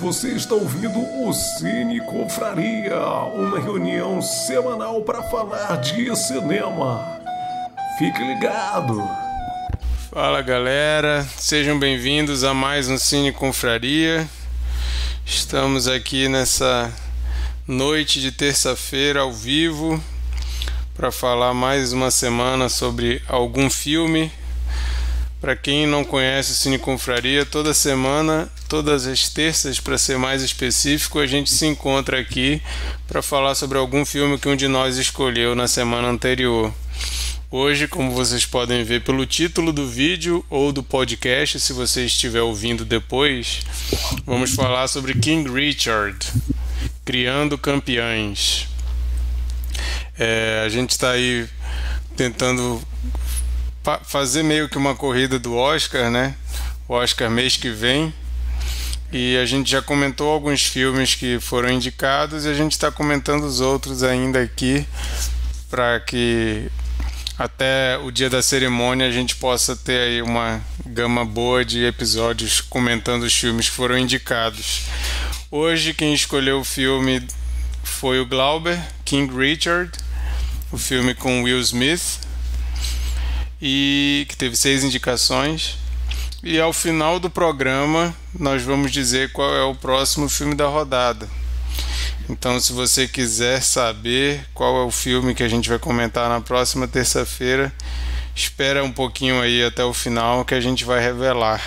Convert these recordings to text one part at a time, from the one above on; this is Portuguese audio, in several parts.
Você está ouvindo o Cine Confraria, uma reunião semanal para falar de cinema. Fique ligado. Fala galera, sejam bem-vindos a mais um Cine Confraria. Estamos aqui nessa noite de terça-feira ao vivo para falar mais uma semana sobre algum filme para quem não conhece o Cine Confraria, toda semana, todas as terças, para ser mais específico, a gente se encontra aqui para falar sobre algum filme que um de nós escolheu na semana anterior. Hoje, como vocês podem ver pelo título do vídeo ou do podcast, se você estiver ouvindo depois, vamos falar sobre King Richard, Criando Campeões. É, a gente está aí tentando fazer meio que uma corrida do Oscar, né? O Oscar mês que vem. E a gente já comentou alguns filmes que foram indicados e a gente está comentando os outros ainda aqui para que até o dia da cerimônia a gente possa ter aí uma gama boa de episódios comentando os filmes que foram indicados. Hoje quem escolheu o filme foi o Glauber, King Richard, o filme com Will Smith e que teve seis indicações. E ao final do programa nós vamos dizer qual é o próximo filme da rodada. Então, se você quiser saber qual é o filme que a gente vai comentar na próxima terça-feira, espera um pouquinho aí até o final que a gente vai revelar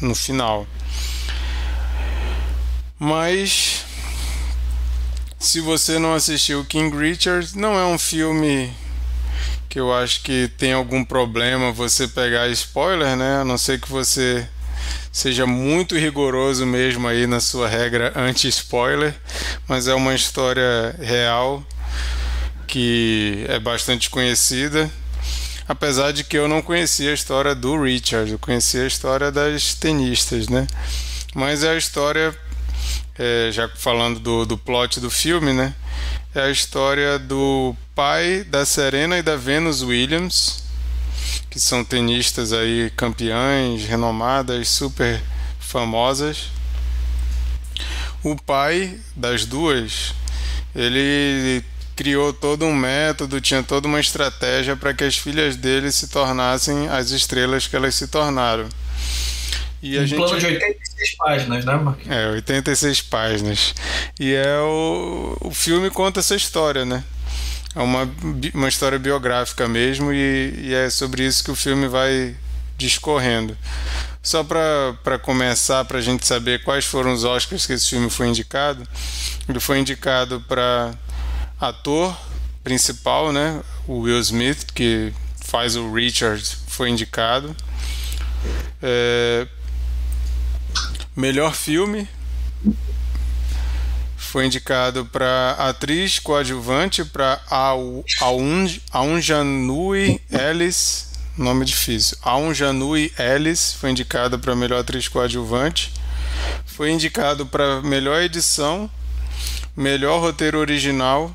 no final. Mas se você não assistiu King Richard, não é um filme que eu acho que tem algum problema você pegar spoiler, né? A não ser que você seja muito rigoroso mesmo aí na sua regra anti-spoiler, mas é uma história real que é bastante conhecida. Apesar de que eu não conhecia a história do Richard, eu conhecia a história das tenistas, né? Mas é a história, é, já falando do, do plot do filme, né? É a história do pai da Serena e da Venus Williams, que são tenistas aí campeãs, renomadas, super famosas. O pai das duas, ele criou todo um método, tinha toda uma estratégia para que as filhas dele se tornassem as estrelas que elas se tornaram. E um gente... plano de 86 páginas, né, Marquinhos? É, 86 páginas. E é o, o filme conta essa história, né? É uma, uma história biográfica mesmo, e, e é sobre isso que o filme vai discorrendo. Só para começar, para a gente saber quais foram os Oscars que esse filme foi indicado, ele foi indicado para ator principal, né? O Will Smith, que faz o Richard, foi indicado. É, melhor filme foi indicado para atriz coadjuvante para Aunjanui Ellis, nome difícil. Aunjanui Ellis foi indicada para melhor atriz coadjuvante. Foi indicado para melhor edição, melhor roteiro original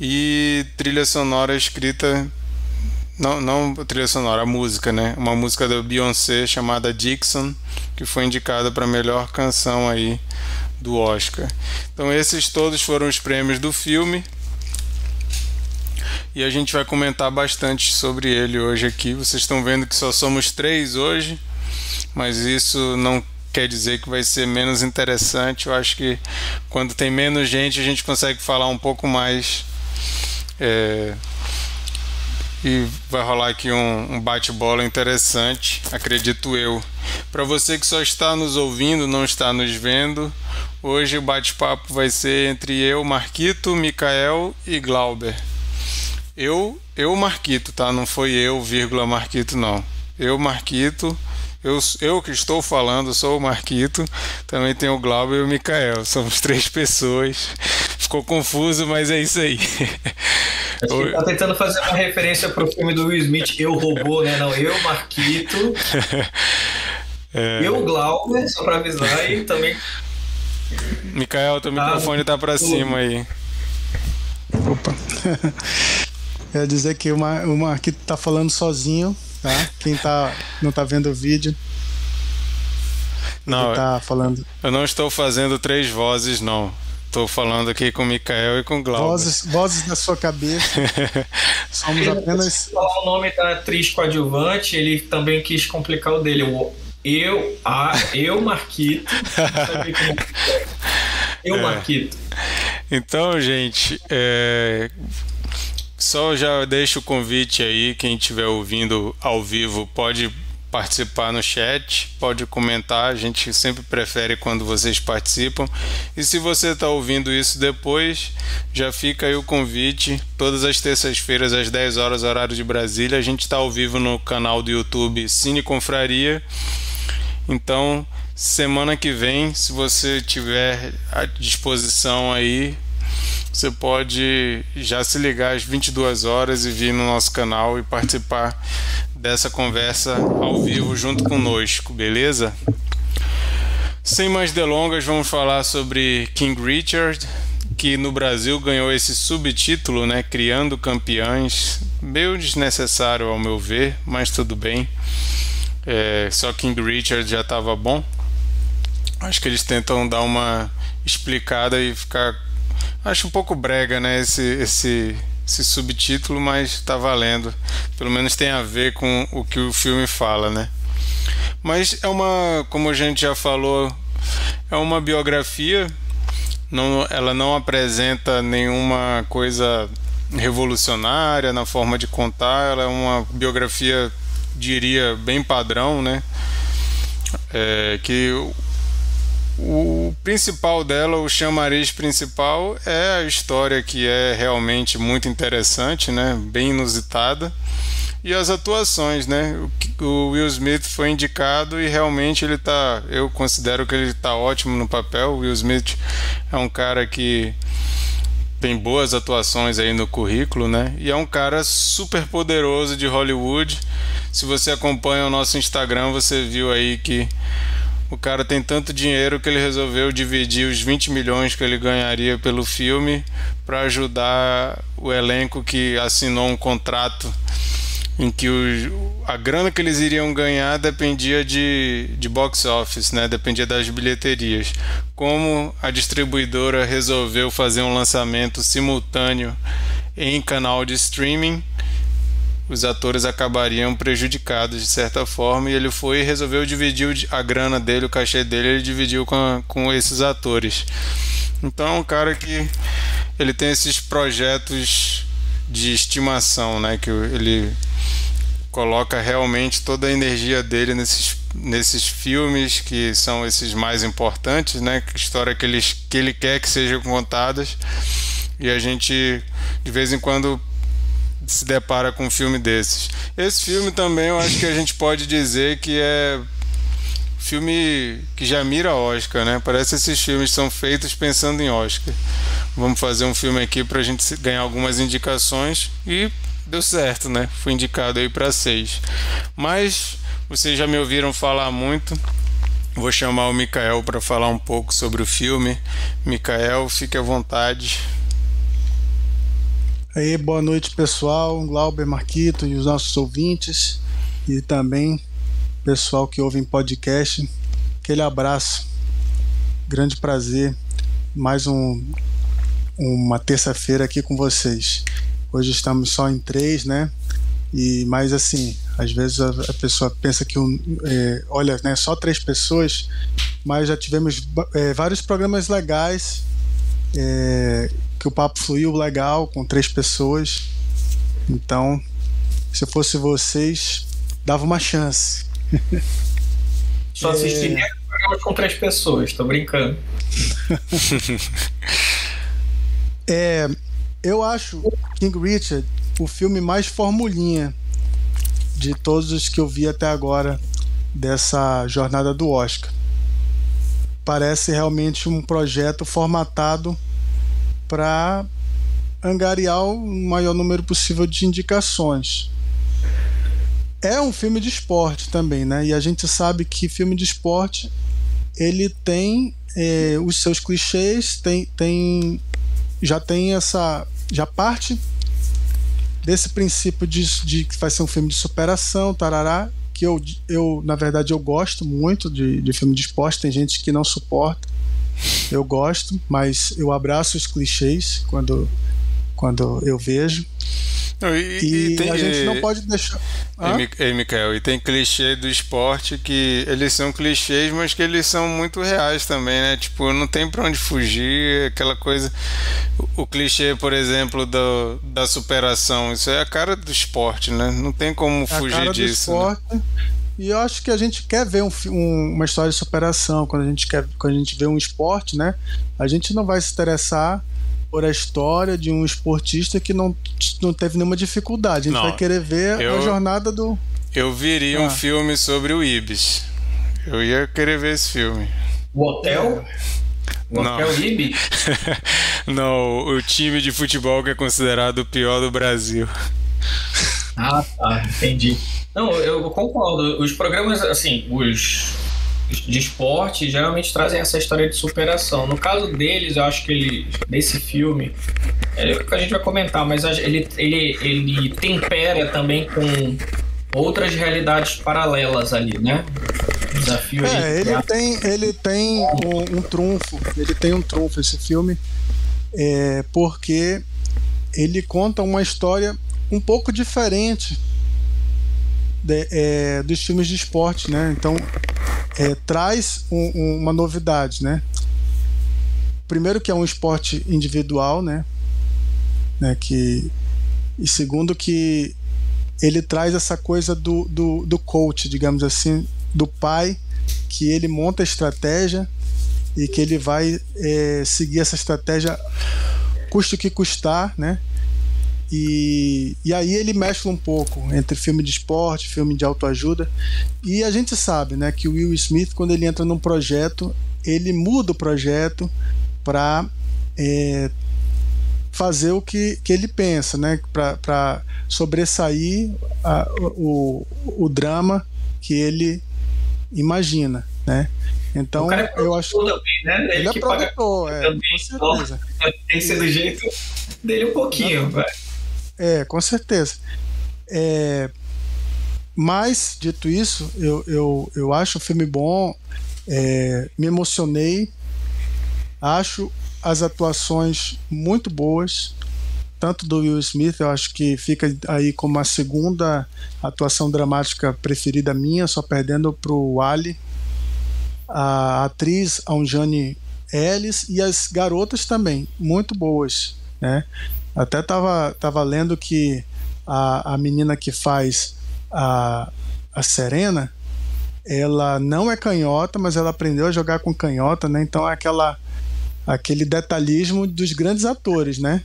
e trilha sonora escrita não, não trilha sonora, a música, né? Uma música da Beyoncé chamada Dixon, que foi indicada para melhor canção aí do Oscar. Então esses todos foram os prêmios do filme. E a gente vai comentar bastante sobre ele hoje aqui. Vocês estão vendo que só somos três hoje, mas isso não quer dizer que vai ser menos interessante. Eu acho que quando tem menos gente a gente consegue falar um pouco mais. É, e vai rolar aqui um, um bate-bola interessante, acredito eu. Para você que só está nos ouvindo, não está nos vendo, hoje o bate-papo vai ser entre eu, Marquito, Mikael e Glauber. Eu, eu Marquito, tá? Não foi eu, vírgula Marquito, não. Eu, Marquito. Eu, eu que estou falando, sou o Marquito. Também tem o Glauber e o Mikael. Somos três pessoas. Ficou confuso, mas é isso aí. Acho que tá tentando fazer uma referência pro filme do Will Smith, Eu Robô, né? Não, eu, Marquito. É... Eu, Glauber, só pra avisar, e também. Mikael, teu tá, microfone tá pra tudo. cima aí. Opa. Quer dizer que o, Mar, o Marquito tá falando sozinho, tá? Quem tá, não tá vendo o vídeo. Não, tá falando. Eu não estou fazendo três vozes, não. Estou falando aqui com o Mikael e com o Glauber. Vozes, vozes da sua cabeça. Somos apenas. o nome da atriz coadjuvante, ele também quis complicar o dele. Eu, a, eu Marquito. eu, é. Marquito. Então, gente, é, só já deixo o convite aí, quem estiver ouvindo ao vivo pode participar no chat, pode comentar, a gente sempre prefere quando vocês participam. E se você está ouvindo isso depois, já fica aí o convite. Todas as terças-feiras, às 10 horas, horário de Brasília, a gente está ao vivo no canal do YouTube Cine Confraria. Então, semana que vem, se você tiver à disposição aí, você pode já se ligar às 22 horas e vir no nosso canal e participar dessa conversa ao vivo junto conosco, beleza? Sem mais delongas, vamos falar sobre King Richard, que no Brasil ganhou esse subtítulo, né, Criando Campeões, meio desnecessário ao meu ver, mas tudo bem. É, só King Richard já estava bom. Acho que eles tentam dar uma explicada e ficar Acho um pouco brega, né, esse, esse, esse subtítulo, mas está valendo. Pelo menos tem a ver com o que o filme fala, né? Mas é uma, como a gente já falou, é uma biografia. Não, ela não apresenta nenhuma coisa revolucionária na forma de contar. Ela é uma biografia, diria, bem padrão, né? É, que o principal dela, o chamariz principal, é a história que é realmente muito interessante, né? bem inusitada. E as atuações, né? O Will Smith foi indicado e realmente ele tá. Eu considero que ele tá ótimo no papel. O Will Smith é um cara que tem boas atuações aí no currículo, né? E é um cara super poderoso de Hollywood. Se você acompanha o nosso Instagram, você viu aí que o cara tem tanto dinheiro que ele resolveu dividir os 20 milhões que ele ganharia pelo filme para ajudar o elenco que assinou um contrato em que o, a grana que eles iriam ganhar dependia de, de box office, né? dependia das bilheterias. Como a distribuidora resolveu fazer um lançamento simultâneo em canal de streaming, os atores acabariam prejudicados de certa forma e ele foi e resolveu dividir a grana dele, o cachê dele, ele dividiu com, com esses atores. Então é um cara que ele tem esses projetos de estimação, né, que ele coloca realmente toda a energia dele nesses, nesses filmes que são esses mais importantes, né, história que ele, que ele quer que sejam contadas e a gente de vez em quando se depara com um filme desses. Esse filme também eu acho que a gente pode dizer que é filme que já mira Oscar, né? Parece que esses filmes são feitos pensando em Oscar. Vamos fazer um filme aqui para a gente ganhar algumas indicações e deu certo, né? Fui indicado aí para seis. Mas vocês já me ouviram falar muito. Vou chamar o Mikael para falar um pouco sobre o filme. Mikael, fique à vontade. Aí, boa noite, pessoal. Glauber Marquito e os nossos ouvintes e também pessoal que ouve em podcast. Aquele abraço. Grande prazer. Mais um, uma terça-feira aqui com vocês. Hoje estamos só em três, né? E mais assim, às vezes a, a pessoa pensa que um, é, olha, né, só três pessoas, mas já tivemos é, vários programas legais é, que o papo fluiu legal com três pessoas. Então, se eu fosse vocês, dava uma chance. Só assistiria é... programas com três pessoas, tô brincando. é, eu acho King Richard o filme mais formulinha de todos os que eu vi até agora dessa jornada do Oscar. Parece realmente um projeto formatado para angariar o maior número possível de indicações. É um filme de esporte também, né? E a gente sabe que filme de esporte ele tem é, os seus clichês, tem, tem já tem essa já parte desse princípio de, de que vai ser um filme de superação, tarará, que eu, eu na verdade, eu gosto muito de, de filme de esporte. Tem gente que não suporta. Eu gosto, mas eu abraço os clichês quando, quando eu vejo. E, e, e tem, a gente não pode deixar. E, e, Mikael, e tem clichê do esporte que eles são clichês, mas que eles são muito reais também, né? Tipo, não tem pra onde fugir, aquela coisa. O, o clichê, por exemplo, do, da superação, isso é a cara do esporte, né? Não tem como é fugir a cara disso. Do esporte, né? E eu acho que a gente quer ver um, um, uma história de superação. Quando a gente quer, quando a gente vê um esporte, né? A gente não vai se interessar por a história de um esportista que não, não teve nenhuma dificuldade. A gente não, vai querer ver eu, a jornada do. Eu viria ah. um filme sobre o Ibis. Eu ia querer ver esse filme. O Hotel? O não. Hotel Ibis? não, o time de futebol que é considerado o pior do Brasil. Ah, tá, entendi. Não, eu concordo. Os programas, assim, os de esporte geralmente trazem essa história de superação. No caso deles, eu acho que ele, nesse filme, é o que a gente vai comentar, mas ele, ele, ele tempera também com outras realidades paralelas ali, né? Desafio é, ele tem, ele tem um, um, trunfo, ele tem um trunfo esse filme, é, porque ele conta uma história um pouco diferente de, é, dos filmes de esporte, né? Então é, traz um, um, uma novidade, né? Primeiro que é um esporte individual, né? né? Que e segundo que ele traz essa coisa do, do, do coach, digamos assim, do pai que ele monta a estratégia e que ele vai é, seguir essa estratégia custe o que custar, né? E, e aí ele mescla um pouco entre filme de esporte, filme de autoajuda. E a gente sabe né, que o Will Smith, quando ele entra num projeto, ele muda o projeto para é, fazer o que, que ele pensa, né, para sobressair a, o, o drama que ele imagina. Né? Então, é eu acho também, né? Ele, ele aproveitou, é, com certeza. Tem que ser do jeito dele um pouquinho, vai. É, com certeza. É, mas, dito isso, eu, eu, eu acho o filme bom, é, me emocionei, acho as atuações muito boas, tanto do Will Smith, eu acho que fica aí como a segunda atuação dramática preferida minha, só perdendo para o Ali, a atriz Anjane Ellis e as garotas também, muito boas, né? Até tava, tava lendo que a, a menina que faz a, a Serena, ela não é canhota, mas ela aprendeu a jogar com canhota, né? Então é aquela aquele detalhismo dos grandes atores, né?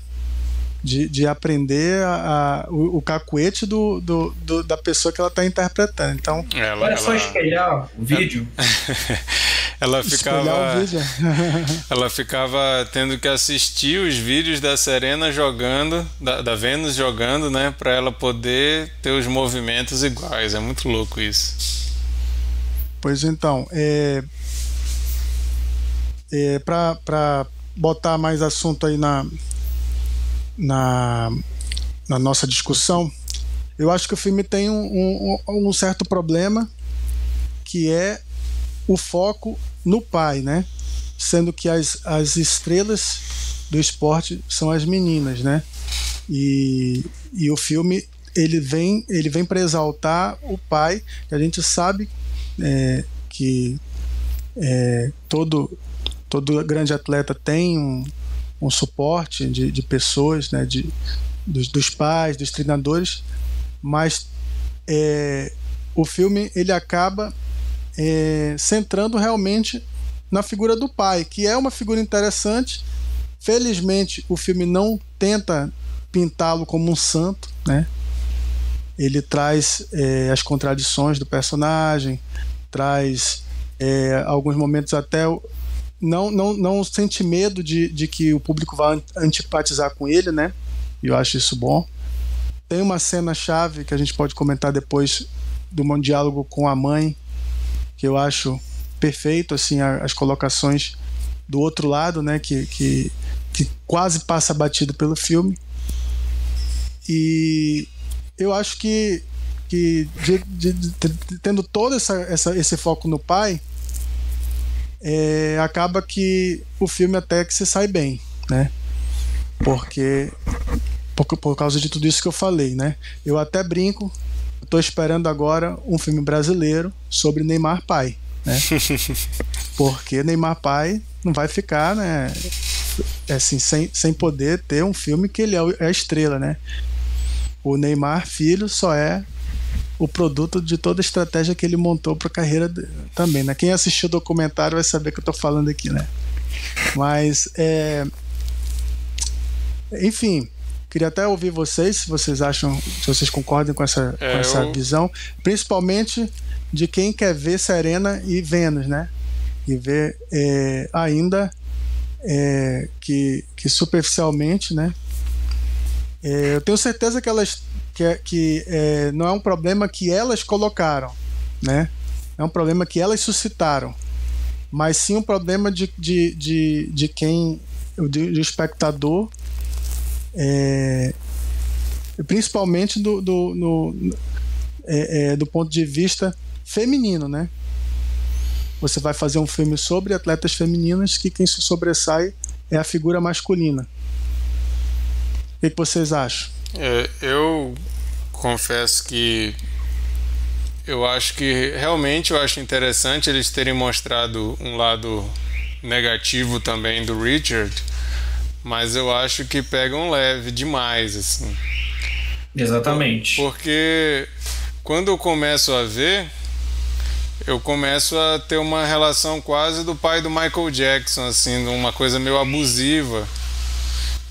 De, de aprender a, a o, o, cacuete do, do, do, da pessoa que ela está interpretando. Então, ela, é só espelhar o vídeo. ela ficava ela ficava tendo que assistir os vídeos da Serena jogando da, da Vênus jogando né para ela poder ter os movimentos iguais. É muito louco isso. Pois então é, é para botar mais assunto aí na, na na nossa discussão eu acho que o filme tem um, um, um certo problema que é o foco no pai, né? Sendo que as, as estrelas do esporte são as meninas, né? E, e o filme ele vem ele vem para exaltar o pai. A gente sabe é, que é, todo todo grande atleta tem um, um suporte de, de pessoas, né? De, dos, dos pais, dos treinadores, mas é, o filme ele acaba é, centrando realmente na figura do pai, que é uma figura interessante. Felizmente, o filme não tenta pintá-lo como um santo, né? Ele traz é, as contradições do personagem, traz é, alguns momentos até não, não, não sente medo de, de que o público vá antipatizar com ele, né? Eu acho isso bom. Tem uma cena chave que a gente pode comentar depois do diálogo com a mãe, que eu acho perfeito, assim, as colocações do outro lado, né, que, que, que quase passa batido pelo filme. E eu acho que que de, de, de, tendo todo essa, essa, esse foco no pai, é, acaba que o filme até que se sai bem, né? Porque por, por causa de tudo isso que eu falei, né? Eu até brinco, estou esperando agora um filme brasileiro sobre Neymar pai, né? Porque Neymar pai não vai ficar, né? Assim, sem, sem poder ter um filme que ele é, é a estrela, né? O Neymar filho só é o produto de toda a estratégia que ele montou para a carreira também, né? Quem assistiu o documentário vai saber que eu estou falando aqui, né? Mas, é... enfim, queria até ouvir vocês, se vocês acham, se vocês concordam com essa, é, com essa eu... visão, principalmente de quem quer ver Serena e Vênus, né? E ver é, ainda é, que, que superficialmente, né? É, eu tenho certeza que elas que, que é, não é um problema que elas colocaram, né? É um problema que elas suscitaram, mas sim um problema de, de, de, de quem, de espectador, é, principalmente do, do, no, é, é, do ponto de vista feminino, né? Você vai fazer um filme sobre atletas femininas que quem se sobressai é a figura masculina. O que, que vocês acham? É, eu confesso que eu acho que realmente eu acho interessante eles terem mostrado um lado negativo também do Richard, mas eu acho que pegam leve demais assim. Exatamente. Porque quando eu começo a ver, eu começo a ter uma relação quase do pai do Michael Jackson, assim, uma coisa meio abusiva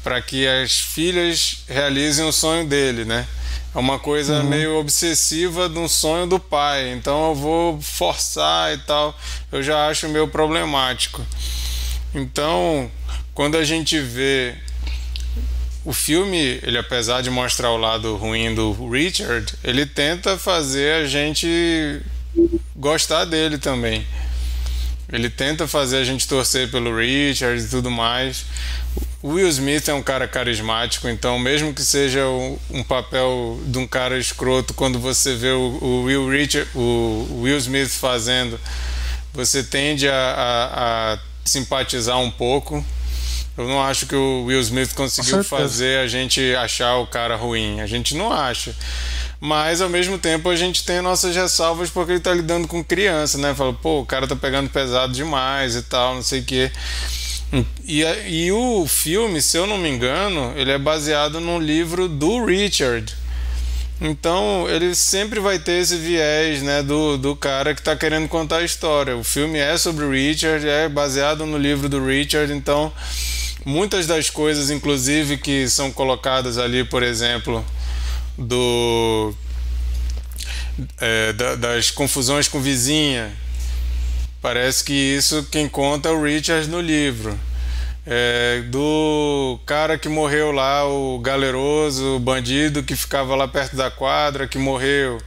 para que as filhas realizem o sonho dele, né? É uma coisa uhum. meio obsessiva de um sonho do pai, então eu vou forçar e tal. Eu já acho meio problemático. Então, quando a gente vê o filme, ele apesar de mostrar o lado ruim do Richard, ele tenta fazer a gente gostar dele também. Ele tenta fazer a gente torcer pelo Richard e tudo mais. O Will Smith é um cara carismático, então mesmo que seja um, papel de um cara escroto, quando você vê o, o Will Richard, o Will Smith fazendo, você tende a, a, a simpatizar um pouco. Eu não acho que o Will Smith conseguiu fazer a gente achar o cara ruim. A gente não acha. Mas ao mesmo tempo a gente tem nossas ressalvas porque ele tá lidando com criança, né? Fala, pô, o cara tá pegando pesado demais e tal, não sei o quê. E, e o filme, se eu não me engano, ele é baseado num livro do Richard. Então ele sempre vai ter esse viés né, do, do cara que está querendo contar a história. O filme é sobre o Richard, é baseado no livro do Richard, então muitas das coisas, inclusive, que são colocadas ali, por exemplo, do é, da, das confusões com vizinha, Parece que isso quem conta é o Richard no livro. É, do cara que morreu lá, o galeroso, o bandido que ficava lá perto da quadra, que morreu.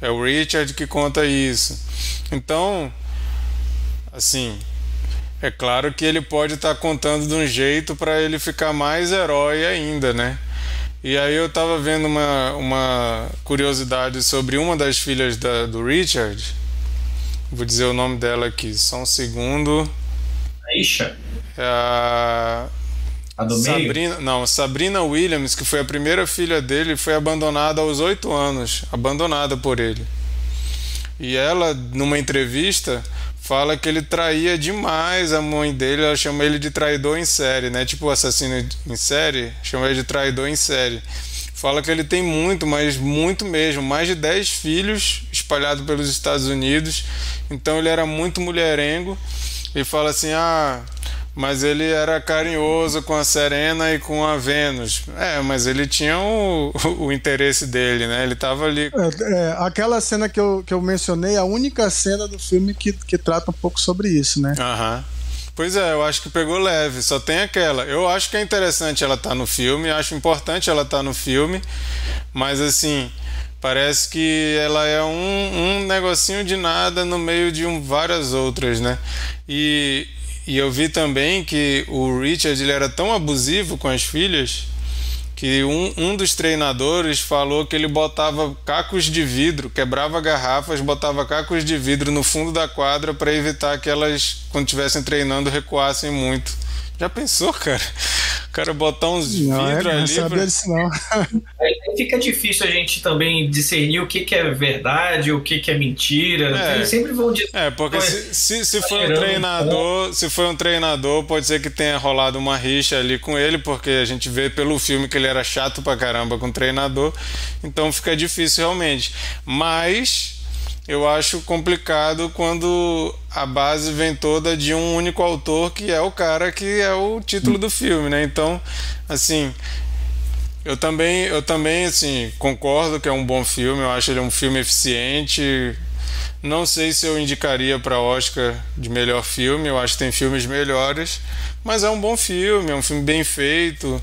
É o Richard que conta isso. Então, assim, é claro que ele pode estar tá contando de um jeito para ele ficar mais herói ainda, né? E aí eu estava vendo uma, uma curiosidade sobre uma das filhas da, do Richard, Vou dizer o nome dela aqui, só um segundo. Aisha? É a. A do Sabrina, meio? Não, Sabrina Williams, que foi a primeira filha dele, foi abandonada aos oito anos abandonada por ele. E ela, numa entrevista, fala que ele traía demais a mãe dele, ela chama ele de traidor em série, né? Tipo assassino em série, chama ele de traidor em série. Fala que ele tem muito, mas muito mesmo, mais de 10 filhos espalhados pelos Estados Unidos. Então ele era muito mulherengo e fala assim: "Ah, mas ele era carinhoso com a Serena e com a Vênus. É, mas ele tinha o, o interesse dele, né? Ele tava ali. É, é, aquela cena que eu, que eu mencionei, a única cena do filme que, que trata um pouco sobre isso, né? Aham. Pois é, eu acho que pegou leve, só tem aquela. Eu acho que é interessante ela estar tá no filme, acho importante ela estar tá no filme, mas assim, parece que ela é um, um negocinho de nada no meio de um, várias outras, né? E, e eu vi também que o Richard ele era tão abusivo com as filhas que um, um dos treinadores falou que ele botava cacos de vidro, quebrava garrafas, botava cacos de vidro no fundo da quadra para evitar que elas, quando estivessem treinando, recuassem muito. Já pensou, cara? O cara botar uns não, vidros é, ali. Não pra... disso, não. Aí fica difícil a gente também discernir o que, que é verdade, o que, que é mentira. É. Eles sempre vão dizer. É, porque se, se, se for um treinador, se for um treinador, pode ser que tenha rolado uma rixa ali com ele, porque a gente vê pelo filme que ele era chato pra caramba com o treinador. Então fica difícil realmente. Mas eu acho complicado quando a base vem toda de um único autor que é o cara que é o título do filme, né? Então, assim, eu também, eu também assim, concordo que é um bom filme, eu acho ele um filme eficiente. Não sei se eu indicaria para Oscar de melhor filme, eu acho que tem filmes melhores, mas é um bom filme, é um filme bem feito.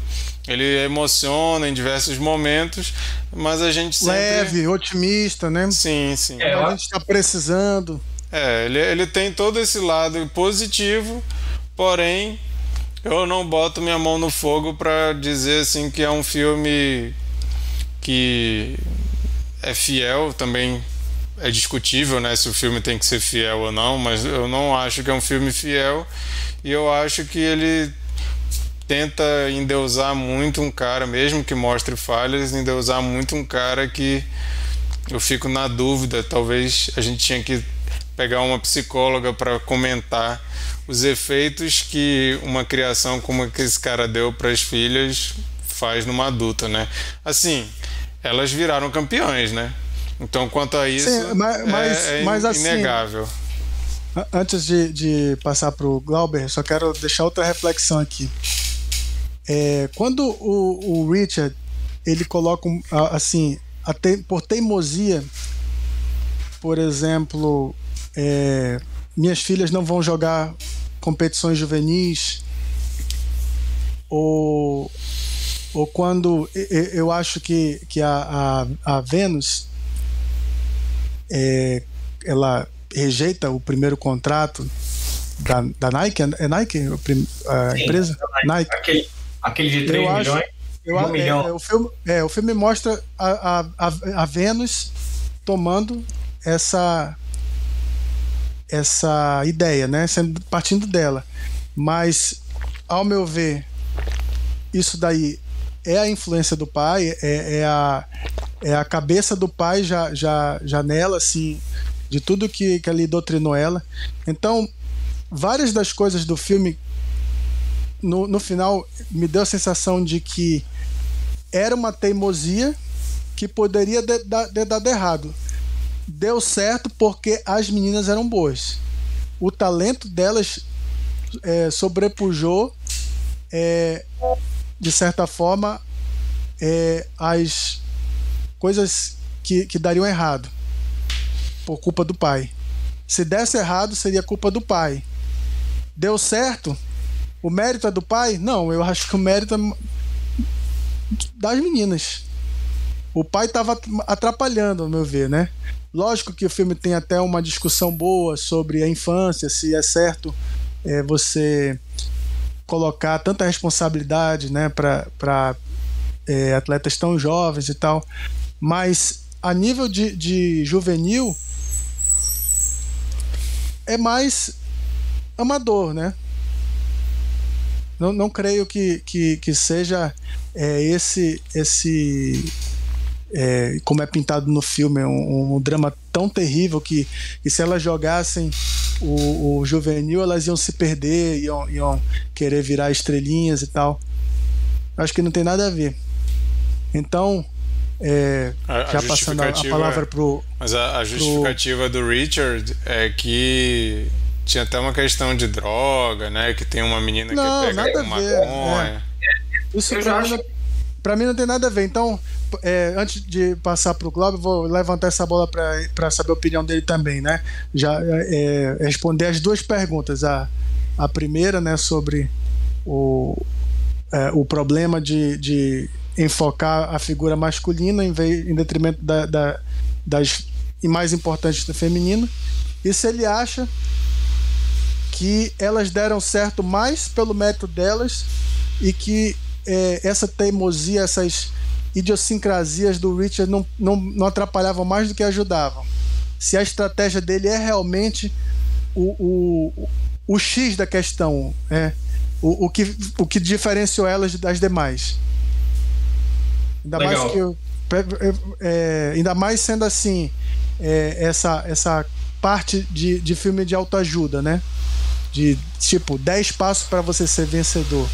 Ele emociona em diversos momentos, mas a gente sempre... Leve, otimista, né? Sim, sim. É, a gente está precisando. É, ele, ele tem todo esse lado positivo, porém eu não boto minha mão no fogo para dizer assim que é um filme que é fiel também é discutível, né, se o filme tem que ser fiel ou não, mas eu não acho que é um filme fiel e eu acho que ele tenta endeusar muito um cara, mesmo que mostre falhas, endeusar muito um cara que eu fico na dúvida. Talvez a gente tinha que pegar uma psicóloga para comentar os efeitos que uma criação como que esse cara deu para as filhas faz numa adulta, né? Assim, elas viraram campeões, né? Então, quanto a isso, Sim, mas, mas, é, é mas, assim, inegável. Antes de, de passar para o Glauber, só quero deixar outra reflexão aqui. É, quando o, o, Richard ele coloca assim, te, por teimosia, por exemplo, é, minhas filhas não vão jogar competições juvenis, ou, ou quando eu acho que, que a, a, a Vênus é, ela rejeita o primeiro contrato da, da Nike, é Nike a Sim, empresa? Nike. Aquele Aquele de 3 eu milhões? Acho, eu, um é, milhão. É, o, filme, é, o filme mostra a, a, a Vênus tomando essa essa ideia, né? Sendo, partindo dela. Mas, ao meu ver, isso daí é a influência do pai, é, é, a, é a cabeça do pai já, já, já nela, assim, de tudo que, que ali doutrinou ela. Então, várias das coisas do filme no, no final me deu a sensação de que era uma teimosia que poderia ter dado errado. Deu certo porque as meninas eram boas. O talento delas é, sobrepujou, é, de certa forma, é, as coisas que, que dariam errado por culpa do pai. Se desse errado, seria culpa do pai. Deu certo, o mérito é do pai? Não, eu acho que o mérito é das meninas. O pai estava atrapalhando, ao meu ver, né? Lógico que o filme tem até uma discussão boa sobre a infância, se é certo é, você colocar tanta responsabilidade né, para é, atletas tão jovens e tal. Mas a nível de, de juvenil é mais amador, né? Não, não creio que, que, que seja é, esse esse é, como é pintado no filme, um, um, drama tão terrível que, que se elas jogassem o, o, juvenil, elas iam se perder, iam, iam querer virar estrelinhas e tal. Acho que não tem nada a ver. Então, é, a, já a passando a, palavra pro. Mas a, a justificativa pro... do Richard é que tinha até uma questão de droga, né? Que tem uma menina não, que pega nada com maconha. É. Isso pra mim, pra mim, não tem nada a ver. Então, é, antes de passar pro Globo, vou levantar essa bola para saber a opinião dele também, né? Já é, é, responder as duas perguntas. A, a primeira, né, sobre o, é, o problema de, de enfocar a figura masculina em, vez, em detrimento da, da, das e mais importantes da feminina. E se ele acha que elas deram certo mais pelo mérito delas e que é, essa teimosia, essas idiosincrasias do Richard não, não, não atrapalhavam mais do que ajudavam. Se a estratégia dele é realmente o, o, o X da questão, é, o, o, que, o que diferenciou elas das demais. Ainda Legal. mais que eu, é, ainda mais sendo assim é, essa, essa parte de, de filme de autoajuda, né? De tipo 10 passos para você ser vencedor.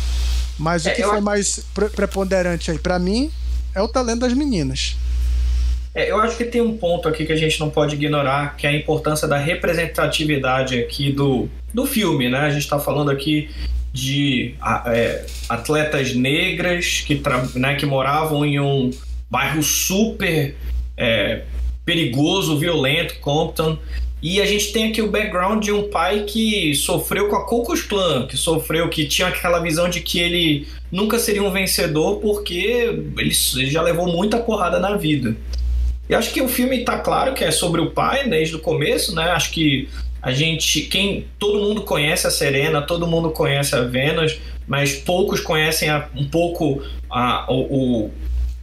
Mas o é, que foi mais preponderante aí para mim é o talento das meninas. É, eu acho que tem um ponto aqui que a gente não pode ignorar, que é a importância da representatividade aqui do, do filme, né? A gente está falando aqui de é, atletas negras que, né, que moravam em um bairro super é, perigoso, violento, Compton. E a gente tem aqui o background de um pai que sofreu com a Ku Klux que sofreu, que tinha aquela visão de que ele nunca seria um vencedor porque ele já levou muita porrada na vida. E acho que o filme está claro que é sobre o pai desde o começo, né? Acho que a gente, quem todo mundo conhece a Serena, todo mundo conhece a Venus, mas poucos conhecem a, um pouco a, o,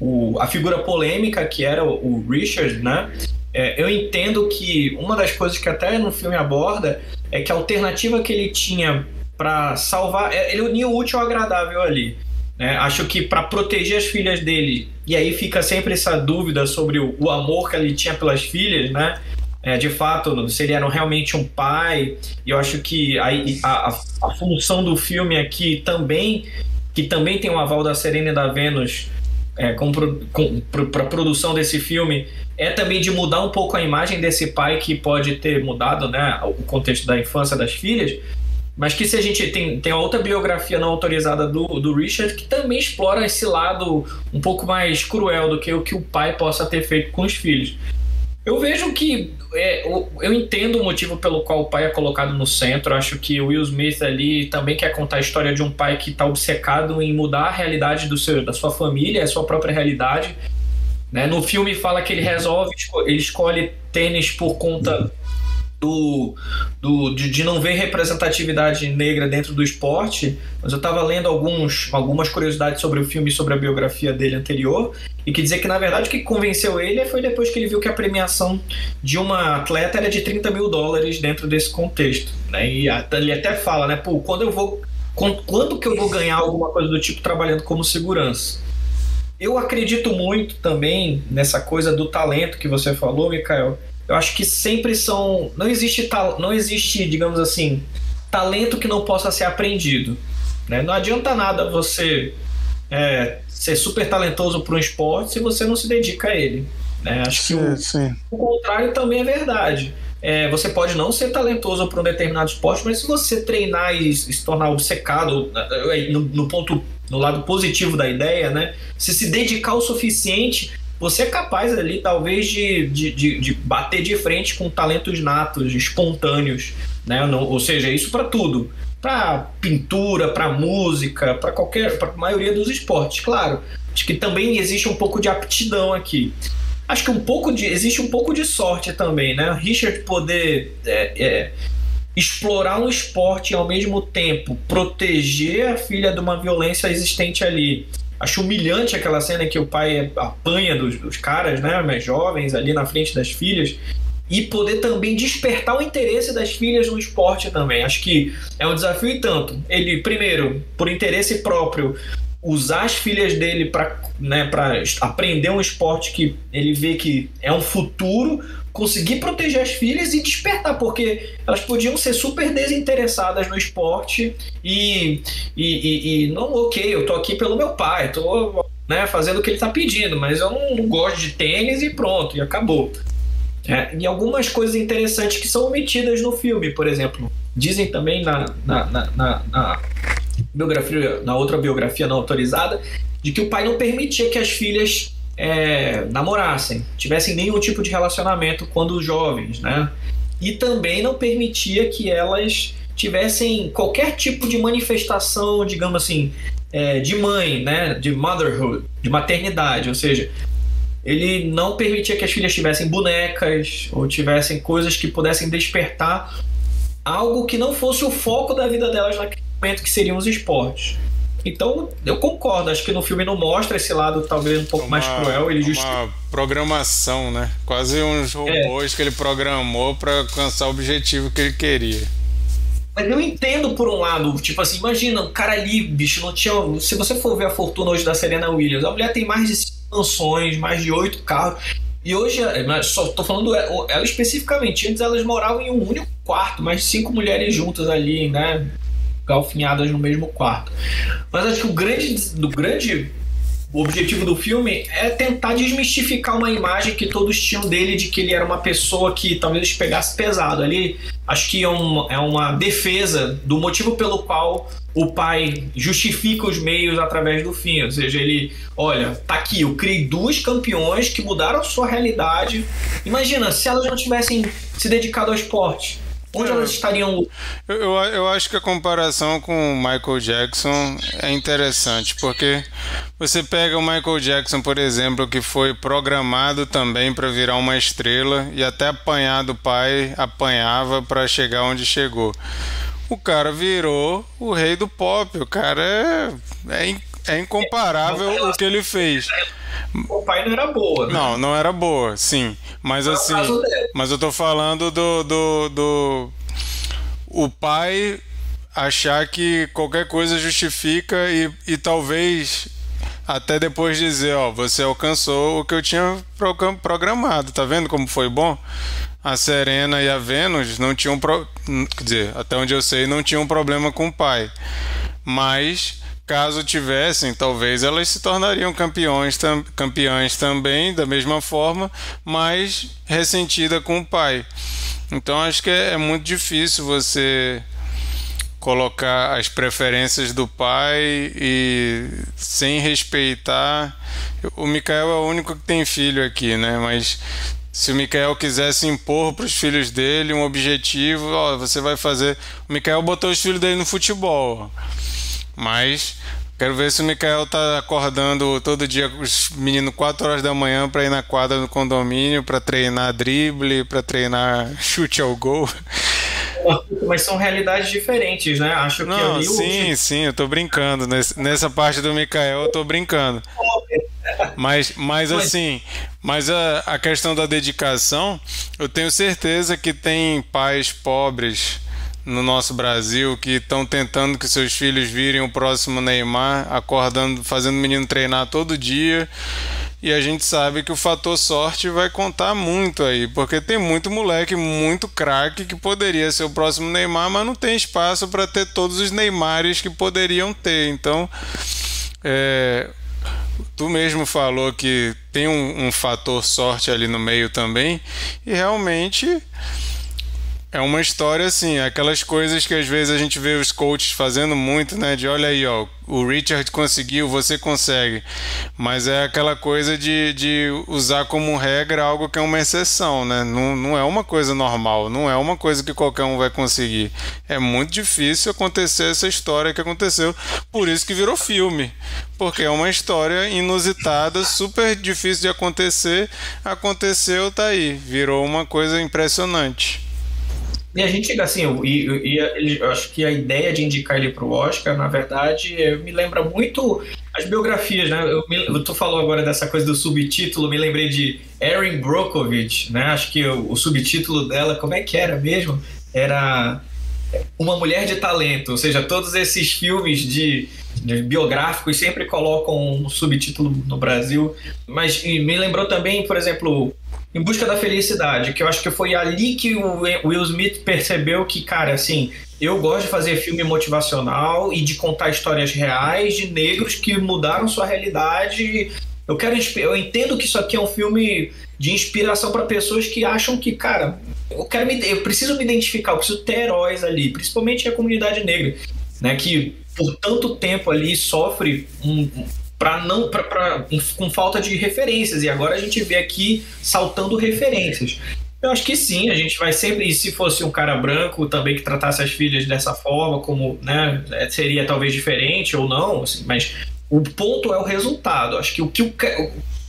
o, a figura polêmica que era o, o Richard, né? É, eu entendo que uma das coisas que até no filme aborda é que a alternativa que ele tinha para salvar, é, ele uniu o útil ao agradável ali. Né? Acho que para proteger as filhas dele, e aí fica sempre essa dúvida sobre o, o amor que ele tinha pelas filhas, né? É, de fato, se ele era realmente um pai, e eu acho que a, a, a função do filme aqui também, que também tem o aval da Serena e da Vênus, é, para a produção desse filme é também de mudar um pouco a imagem desse pai que pode ter mudado né, o contexto da infância das filhas, mas que se a gente tem, tem outra biografia não autorizada do, do Richard que também explora esse lado um pouco mais cruel do que o que o pai possa ter feito com os filhos. Eu vejo que é, eu entendo o motivo pelo qual o pai é colocado no centro. Acho que o Will Smith ali também quer contar a história de um pai que está obcecado em mudar a realidade do seu, da sua família, a sua própria realidade. Né? No filme fala que ele resolve, ele escolhe tênis por conta do, do de, de, não ver representatividade negra dentro do esporte, mas eu estava lendo alguns, algumas curiosidades sobre o filme e sobre a biografia dele anterior, e que dizer que na verdade o que convenceu ele foi depois que ele viu que a premiação de uma atleta era de 30 mil dólares dentro desse contexto. Né? E ele até fala, né? Pô, quando eu vou. Quando que eu vou ganhar alguma coisa do tipo trabalhando como segurança? Eu acredito muito também nessa coisa do talento que você falou, Mikael eu acho que sempre são. Não existe, tal, não existe, digamos assim, talento que não possa ser aprendido. Né? Não adianta nada você é, ser super talentoso para um esporte se você não se dedica a ele. Né? Acho sim, que o, sim. o, contrário também é verdade. É, você pode não ser talentoso para um determinado esporte, mas se você treinar e, se tornar obcecado é, no, no ponto no lado positivo da ideia, né? Se se dedicar o suficiente, você é capaz ali, talvez, de, de, de, de bater de frente com talentos natos, espontâneos, né? Não, ou seja, isso para tudo. Para pintura, para música, para qualquer. para a maioria dos esportes, claro. Acho que também existe um pouco de aptidão aqui. Acho que um pouco de. existe um pouco de sorte também, né? Richard poder. É, é, explorar um esporte e ao mesmo tempo proteger a filha de uma violência existente ali Acho humilhante aquela cena que o pai apanha dos, dos caras, né, mais jovens, ali na frente das filhas e poder também despertar o interesse das filhas no esporte também. Acho que é um desafio e tanto. Ele, primeiro, por interesse próprio, usar as filhas dele para né, aprender um esporte que ele vê que é um futuro, conseguir proteger as filhas e despertar, porque elas podiam ser super desinteressadas no esporte e, e, e, e não, ok, eu tô aqui pelo meu pai, tô né, fazendo o que ele tá pedindo, mas eu não, não gosto de tênis e pronto, e acabou. É, e algumas coisas interessantes que são omitidas no filme, por exemplo. Dizem também na, na, na, na, na biografia, na outra biografia não autorizada, de que o pai não permitia que as filhas é, namorassem, tivessem nenhum tipo de relacionamento quando jovens, né? E também não permitia que elas tivessem qualquer tipo de manifestação, digamos assim, é, de mãe, né? De motherhood, de maternidade, ou seja, ele não permitia que as filhas tivessem bonecas ou tivessem coisas que pudessem despertar algo que não fosse o foco da vida delas naquele que seriam os esportes. Então, eu concordo, acho que no filme não mostra esse lado talvez um pouco uma, mais cruel. Ele uma justi... programação, né? Quase uns robôs é. que ele programou para alcançar o objetivo que ele queria. Mas eu entendo por um lado, tipo assim, imagina, um cara ali, bicho, não tinha. Se você for ver a fortuna hoje da Serena Williams, a mulher tem mais de cinco mansões, mais de oito carros. E hoje, só tô falando ela especificamente, antes elas moravam em um único quarto, mas cinco mulheres juntas ali, né? Galfinhadas no mesmo quarto. Mas acho que o grande, do grande objetivo do filme é tentar desmistificar uma imagem que todos tinham dele de que ele era uma pessoa que talvez pegasse pesado. Ali, acho que é uma, é uma defesa do motivo pelo qual o pai justifica os meios através do fim. Ou seja, ele, olha, tá aqui, eu criei duas campeões que mudaram a sua realidade. Imagina, se elas não tivessem se dedicado ao esporte Onde elas estariam? Eu, eu, eu, acho que a comparação com o Michael Jackson é interessante, porque você pega o Michael Jackson, por exemplo, que foi programado também para virar uma estrela e até apanhar do pai, apanhava para chegar onde chegou. O cara virou o rei do pop, o cara é, é, é incomparável o que ele fez. O pai não era boa. Né? Não, não era boa, sim. Mas não assim. Mas eu tô falando do, do, do. O pai achar que qualquer coisa justifica e, e talvez até depois dizer, ó, você alcançou o que eu tinha programado, tá vendo como foi bom? A Serena e a Vênus não tinham, pro... quer dizer, até onde eu sei, não tinham problema com o pai. Mas caso tivessem, talvez elas se tornariam campeões, tam, campeãs também, da mesma forma, mas ressentida com o pai. Então acho que é, é muito difícil você colocar as preferências do pai e sem respeitar. O Mikael é o único que tem filho aqui, né? Mas se o Mikael quisesse impor para os filhos dele um objetivo, ó, você vai fazer. O Mikael botou os filhos dele no futebol. Mas quero ver se o Mikael tá acordando todo dia os meninos 4 horas da manhã para ir na quadra do condomínio para treinar drible, para treinar chute ao gol. Mas são realidades diferentes, né? Acho Não, que ali sim, o... sim, eu tô brincando. Nessa parte do Mikael eu tô brincando. Mas, mas assim, mas a, a questão da dedicação, eu tenho certeza que tem pais pobres no nosso Brasil que estão tentando que seus filhos virem o próximo Neymar, acordando, fazendo o menino treinar todo dia. E a gente sabe que o fator sorte vai contar muito aí, porque tem muito moleque, muito craque que poderia ser o próximo Neymar, mas não tem espaço para ter todos os Neymares que poderiam ter. Então, é, tu mesmo falou que tem um, um fator sorte ali no meio também, e realmente é uma história assim, aquelas coisas que às vezes a gente vê os coaches fazendo muito, né? De olha aí, ó, o Richard conseguiu, você consegue. Mas é aquela coisa de, de usar como regra algo que é uma exceção, né? Não, não é uma coisa normal, não é uma coisa que qualquer um vai conseguir. É muito difícil acontecer essa história que aconteceu. Por isso que virou filme. Porque é uma história inusitada, super difícil de acontecer. Aconteceu, tá aí. Virou uma coisa impressionante. E a gente, assim, e, e, eu acho que a ideia de indicar ele para o Oscar, na verdade, me lembra muito as biografias, né? Eu, me, tu falou agora dessa coisa do subtítulo, me lembrei de Erin Brockovich, né? Acho que o, o subtítulo dela, como é que era mesmo? Era Uma Mulher de Talento, ou seja, todos esses filmes de, de biográficos sempre colocam um subtítulo no Brasil, mas me lembrou também, por exemplo, em Busca da Felicidade, que eu acho que foi ali que o Will Smith percebeu que, cara, assim, eu gosto de fazer filme motivacional e de contar histórias reais de negros que mudaram sua realidade. Eu quero, eu entendo que isso aqui é um filme de inspiração para pessoas que acham que, cara, eu quero me, eu preciso me identificar, eu preciso ter heróis ali, principalmente a comunidade negra, né, que por tanto tempo ali sofre um, para não pra, pra, com falta de referências e agora a gente vê aqui saltando referências. Eu acho que sim, a gente vai sempre. E se fosse um cara branco também que tratasse as filhas dessa forma, como né, é, seria talvez diferente ou não, assim, mas o ponto é o resultado. Acho que o que o,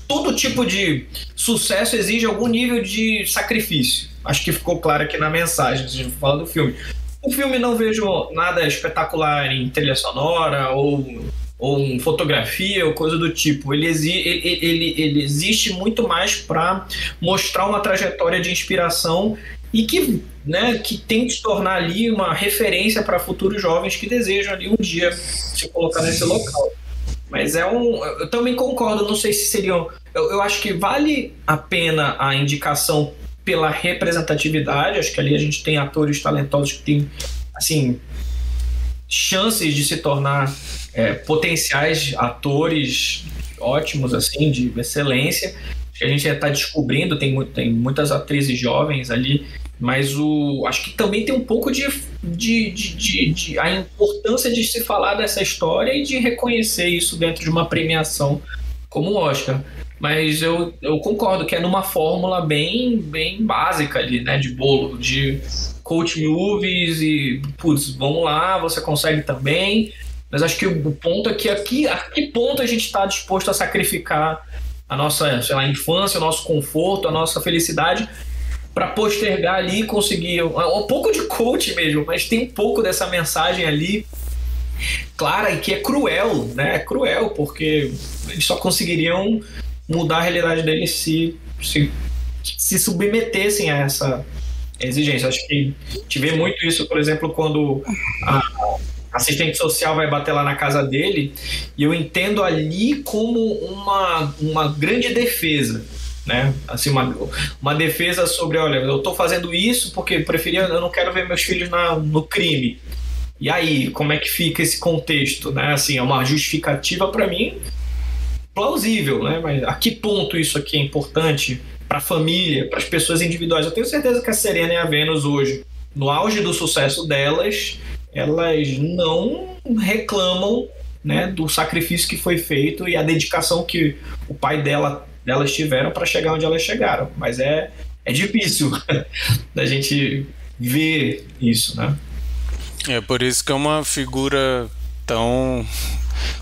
todo tipo de sucesso exige algum nível de sacrifício. Acho que ficou claro aqui na mensagem, a gente fala do filme. O filme não vejo nada espetacular em trilha sonora ou ou fotografia ou coisa do tipo. Ele, exi ele, ele, ele existe muito mais para mostrar uma trajetória de inspiração e que, né, que tem que se tornar ali uma referência para futuros jovens que desejam ali um dia se colocar nesse local. Mas é um. Eu também concordo, não sei se seriam. Eu, eu acho que vale a pena a indicação pela representatividade. Acho que ali a gente tem atores talentosos que têm, assim, chances de se tornar é, potenciais atores ótimos, assim, de excelência. Que a gente está descobrindo, tem, tem muitas atrizes jovens ali, mas o, acho que também tem um pouco de, de, de, de, de a importância de se falar dessa história e de reconhecer isso dentro de uma premiação como o Oscar. Mas eu, eu concordo que é numa fórmula bem, bem básica ali, né? De bolo, de coach movies e, putz, vamos lá, você consegue também. Mas acho que o ponto é que aqui, a que ponto a gente está disposto a sacrificar a nossa, sei lá, infância, o nosso conforto, a nossa felicidade para postergar ali e conseguir um, um, pouco de coach mesmo, mas tem um pouco dessa mensagem ali clara e que é cruel, né? É cruel porque eles só conseguiriam mudar a realidade deles se, se, se submetessem a essa exigência. Acho que te vê muito isso, por exemplo, quando a assistente social vai bater lá na casa dele, e eu entendo ali como uma, uma grande defesa. Né? Assim, uma, uma defesa sobre, olha, eu estou fazendo isso porque preferia, eu não quero ver meus filhos na, no crime. E aí, como é que fica esse contexto, né? Assim, é uma justificativa para mim plausível, né? Mas a que ponto isso aqui é importante para a família, para as pessoas individuais? Eu tenho certeza que a Serena e a Vênus hoje, no auge do sucesso delas, elas não reclamam né, do sacrifício que foi feito e a dedicação que o pai dela delas tiveram para chegar onde elas chegaram. Mas é, é difícil da gente ver isso, né? É por isso que é uma figura tão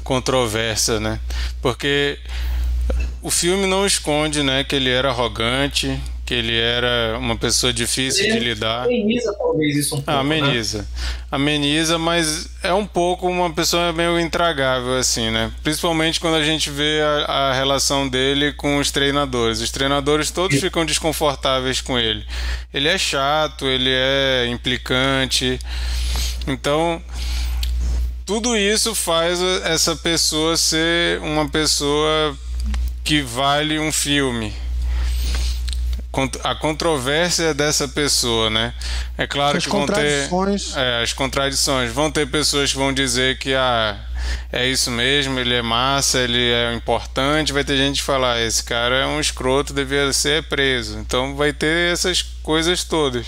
controversa, né? Porque o filme não esconde, né, que ele era arrogante, que ele era uma pessoa difícil ele de lidar. Ameniza talvez isso um pouco. Ah, ameniza. Né? Ameniza, mas é um pouco uma pessoa meio intragável, assim, né? Principalmente quando a gente vê a, a relação dele com os treinadores. Os treinadores todos Sim. ficam desconfortáveis com ele. Ele é chato, ele é implicante. Então, tudo isso faz essa pessoa ser uma pessoa que vale um filme. A controvérsia dessa pessoa, né? É claro as que vão ter é, as contradições. Vão ter pessoas que vão dizer que ah, é isso mesmo, ele é massa, ele é importante. Vai ter gente que falar, ah, esse cara é um escroto, devia ser preso. Então vai ter essas coisas todas.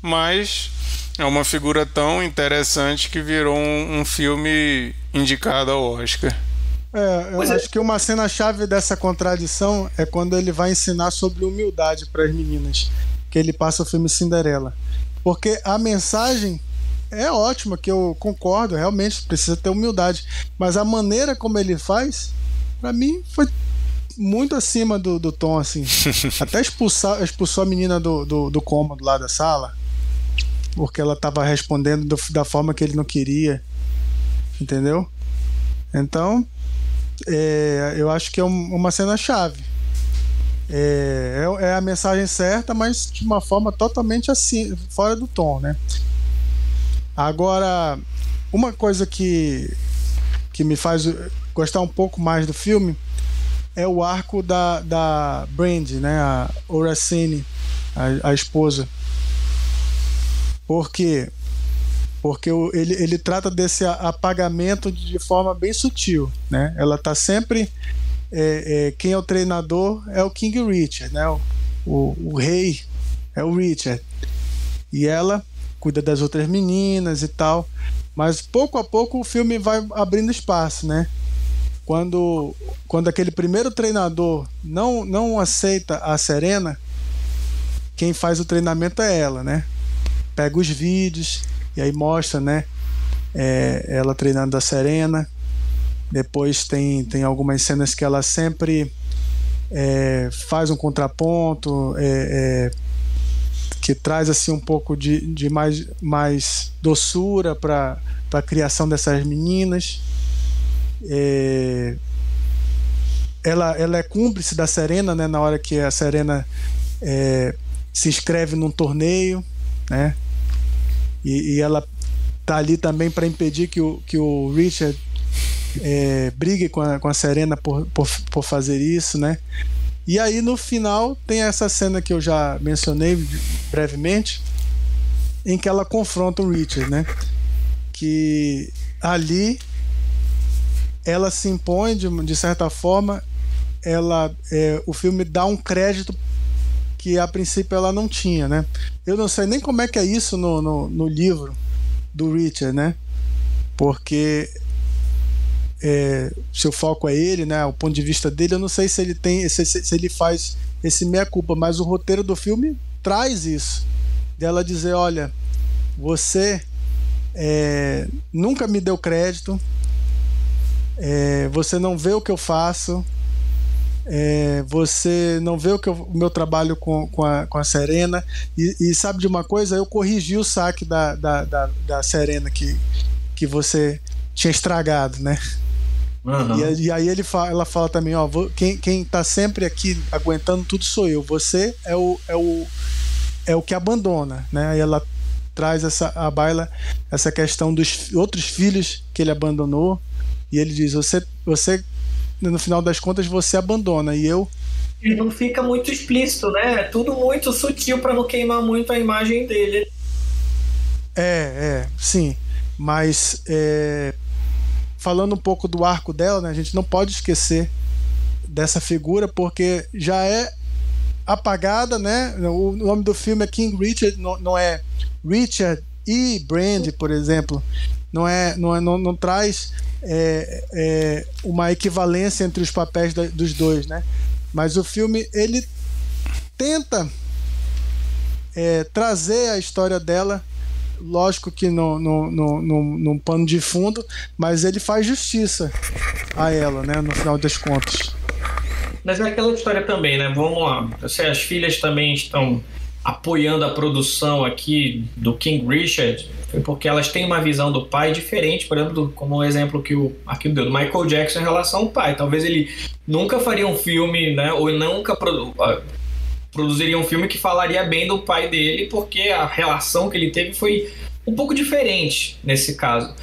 Mas é uma figura tão interessante que virou um, um filme indicado ao Oscar. É, eu pois é. acho é. que uma cena-chave dessa contradição é quando ele vai ensinar sobre humildade para as meninas, que ele passa o filme Cinderela. Porque a mensagem é ótima, que eu concordo, realmente precisa ter humildade, mas a maneira como ele faz, para mim, foi muito acima do, do tom, assim. Até expulsar, expulsou a menina do, do, do cômodo lá da sala porque ela estava respondendo do, da forma que ele não queria, entendeu? Então, é, eu acho que é um, uma cena chave. É, é, é, a mensagem certa, mas de uma forma totalmente assim, fora do tom, né? Agora, uma coisa que, que me faz gostar um pouco mais do filme é o arco da, da Brand, né? A Oracine, a, a esposa por quê? Porque ele, ele trata desse apagamento de forma bem sutil. Né? Ela está sempre. É, é, quem é o treinador é o King Richard, né? o, o, o rei é o Richard. E ela cuida das outras meninas e tal. Mas pouco a pouco o filme vai abrindo espaço, né? Quando, quando aquele primeiro treinador não, não aceita a Serena, quem faz o treinamento é ela, né? pega os vídeos e aí mostra, né? É, ela treinando a Serena. Depois tem, tem algumas cenas que ela sempre é, faz um contraponto, é, é que traz assim um pouco de, de mais, mais doçura para a criação dessas meninas. é, ela, ela é cúmplice da Serena, né? Na hora que a Serena é, se inscreve num torneio, né? E, e ela tá ali também para impedir que o, que o Richard é, brigue com a, com a Serena por, por, por fazer isso, né? E aí no final tem essa cena que eu já mencionei brevemente, em que ela confronta o Richard, né? Que ali ela se impõe de, de certa forma, ela é, o filme dá um crédito que a princípio ela não tinha, né? Eu não sei nem como é que é isso no, no, no livro do Richard, né? Porque é, se o foco é ele, né? O ponto de vista dele, eu não sei se ele tem, se, se ele faz esse meia culpa, mas o roteiro do filme traz isso, dela dizer, olha, você é, nunca me deu crédito, é, você não vê o que eu faço, é, você não vê o, que eu, o meu trabalho com, com, a, com a Serena. E, e, sabe de uma coisa? Eu corrigi o saque da, da, da, da Serena que, que você tinha estragado, né? Uhum. E, e, aí ele fala, ela fala também, ó, quem, quem tá sempre aqui aguentando tudo sou eu. Você é o, é o, é o que abandona, né? Aí ela traz essa a baila essa questão dos outros filhos que ele abandonou e ele diz você você no final das contas você abandona e eu e não fica muito explícito, né? É tudo muito sutil para não queimar muito a imagem dele. É, é, sim. Mas é, falando um pouco do arco dela, né, a gente não pode esquecer dessa figura porque já é apagada, né? O nome do filme é King Richard, não, não é Richard e Brand, por exemplo. Não é, não, é, não, não traz é, é, uma equivalência entre os papéis da, dos dois, né? Mas o filme ele tenta é, trazer a história dela, lógico que no, no, no, no, num pano de fundo, mas ele faz justiça a ela, né? No final das contas. Mas é aquela história também, né? Vamos lá. As filhas também estão apoiando a produção aqui do King Richard foi porque elas têm uma visão do pai diferente, por exemplo, do, como o exemplo que o Arquivo deu, do Michael Jackson em relação ao pai. Talvez ele nunca faria um filme, né, ou nunca produ produziria um filme que falaria bem do pai dele, porque a relação que ele teve foi um pouco diferente nesse caso.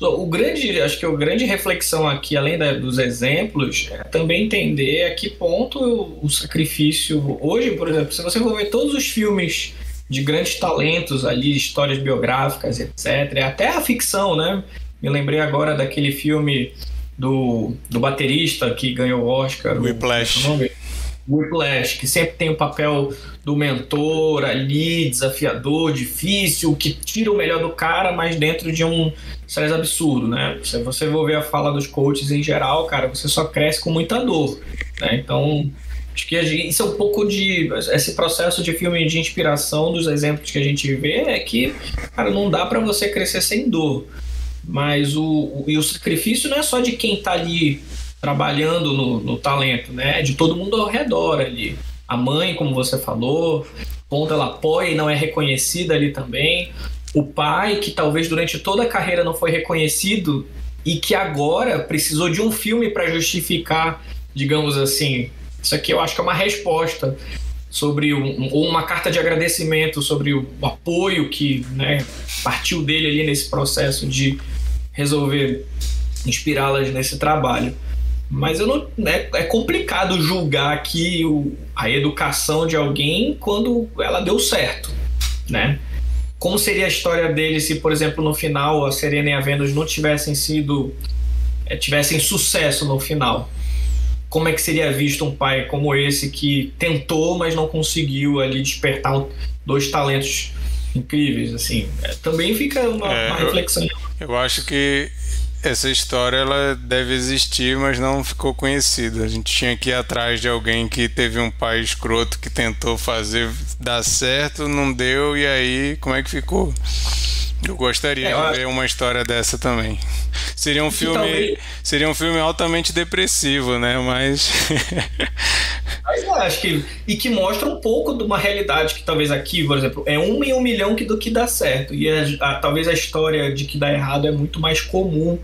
O grande, acho que a grande reflexão aqui, além da, dos exemplos, é também entender a que ponto o, o sacrifício. Hoje, por exemplo, se você for ver todos os filmes de grandes talentos ali, histórias biográficas, etc. Até a ficção, né? Me lembrei agora daquele filme do, do baterista que ganhou o Oscar. Whiplash. O Whiplash, que sempre tem o papel do mentor ali, desafiador, difícil, que tira o melhor do cara, mas dentro de um estresse absurdo, né? Se você for ver a fala dos coaches em geral, cara, você só cresce com muita dor, né? Então, Acho que isso é um pouco de. Esse processo de filme de inspiração dos exemplos que a gente vê é que, cara, não dá para você crescer sem dor. Mas o, o, e o sacrifício não é só de quem tá ali trabalhando no, no talento, né? É de todo mundo ao redor ali. A mãe, como você falou, ponto ela apoia e não é reconhecida ali também. O pai, que talvez durante toda a carreira não foi reconhecido e que agora precisou de um filme para justificar, digamos assim, isso aqui eu acho que é uma resposta sobre um, ou uma carta de agradecimento sobre o apoio que né, partiu dele ali nesse processo de resolver inspirá-las nesse trabalho. Mas eu não, é, é complicado julgar aqui o, a educação de alguém quando ela deu certo, né? Como seria a história dele se, por exemplo, no final a Serena e a Vênus não tivessem sido é, tivessem sucesso no final? como é que seria visto um pai como esse que tentou, mas não conseguiu ali despertar dois talentos incríveis, assim. É, também fica uma, é, uma reflexão. Eu, eu acho que essa história ela deve existir, mas não ficou conhecida. A gente tinha que ir atrás de alguém que teve um pai escroto que tentou fazer dar certo, não deu, e aí como é que ficou? Eu gostaria é, de ver uma história dessa também. Seria um filme, talvez... seria um filme altamente depressivo, né? Mas Mas eu acho que e que mostra um pouco de uma realidade que talvez aqui, por exemplo, é um em um milhão que do que dá certo e a, a, talvez a história de que dá errado é muito mais comum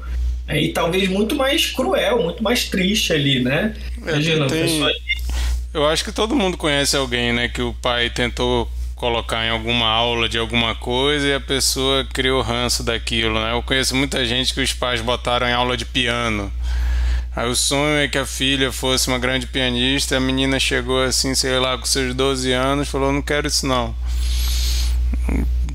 É, e talvez muito mais cruel, muito mais triste ali, né? É, Imagina, tem... pessoa... Eu acho que todo mundo conhece alguém, né? Que o pai tentou colocar em alguma aula de alguma coisa e a pessoa criou ranço daquilo, né? Eu conheço muita gente que os pais botaram em aula de piano. Aí o sonho é que a filha fosse uma grande pianista, a menina chegou assim, sei lá, com seus 12 anos, falou: "Não quero isso não".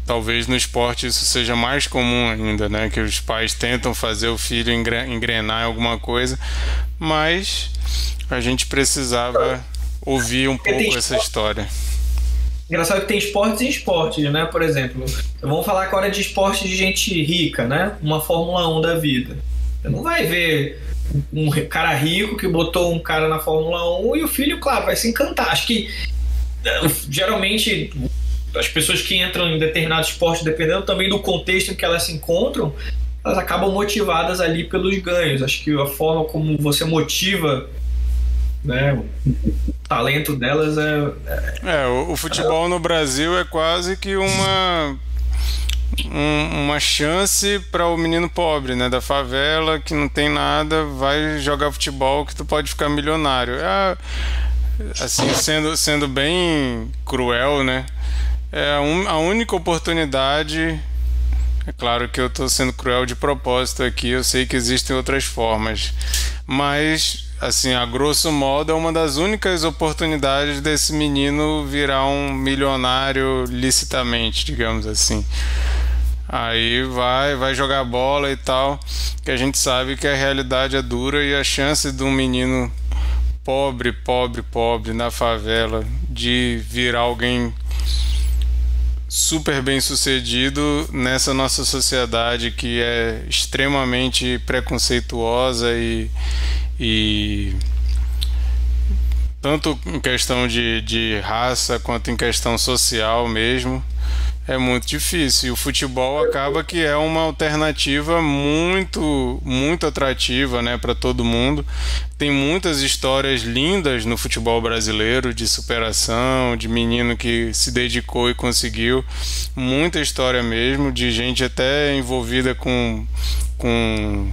Talvez no esporte isso seja mais comum ainda, né? Que os pais tentam fazer o filho engrenar em alguma coisa, mas a gente precisava ouvir um pouco essa história. Engraçado que tem esportes e esportes, né? Por exemplo, vamos falar agora de esporte de gente rica, né? Uma Fórmula 1 da vida. Você não vai ver um cara rico que botou um cara na Fórmula 1 e o filho, claro, vai se encantar. Acho que eh, geralmente as pessoas que entram em determinado esporte, dependendo também do contexto em que elas se encontram, elas acabam motivadas ali pelos ganhos. Acho que a forma como você motiva né, o talento delas é. É, é o, o futebol no Brasil é quase que uma um, uma chance para o menino pobre, né, da favela, que não tem nada, vai jogar futebol que tu pode ficar milionário. É, assim, sendo, sendo bem cruel, né? É a única oportunidade. É claro que eu estou sendo cruel de propósito aqui, eu sei que existem outras formas, mas assim, a grosso modo, é uma das únicas oportunidades desse menino virar um milionário licitamente, digamos assim. Aí vai, vai jogar bola e tal, que a gente sabe que a realidade é dura e a chance de um menino pobre, pobre, pobre na favela de virar alguém super bem sucedido nessa nossa sociedade que é extremamente preconceituosa e, e tanto em questão de, de raça quanto em questão social mesmo é muito difícil. E o futebol acaba que é uma alternativa muito, muito atrativa, né, para todo mundo. Tem muitas histórias lindas no futebol brasileiro de superação, de menino que se dedicou e conseguiu. Muita história mesmo de gente até envolvida com com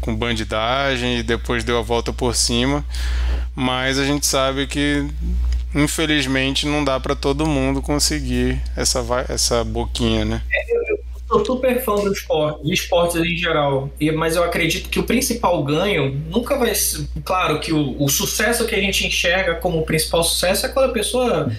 com bandidagem e depois deu a volta por cima. Mas a gente sabe que infelizmente não dá para todo mundo conseguir essa, essa boquinha, né? É, eu, sou super fã do esporte, de esportes em geral, mas eu acredito que o principal ganho nunca vai ser. Claro que o, o sucesso que a gente enxerga como principal sucesso é quando a pessoa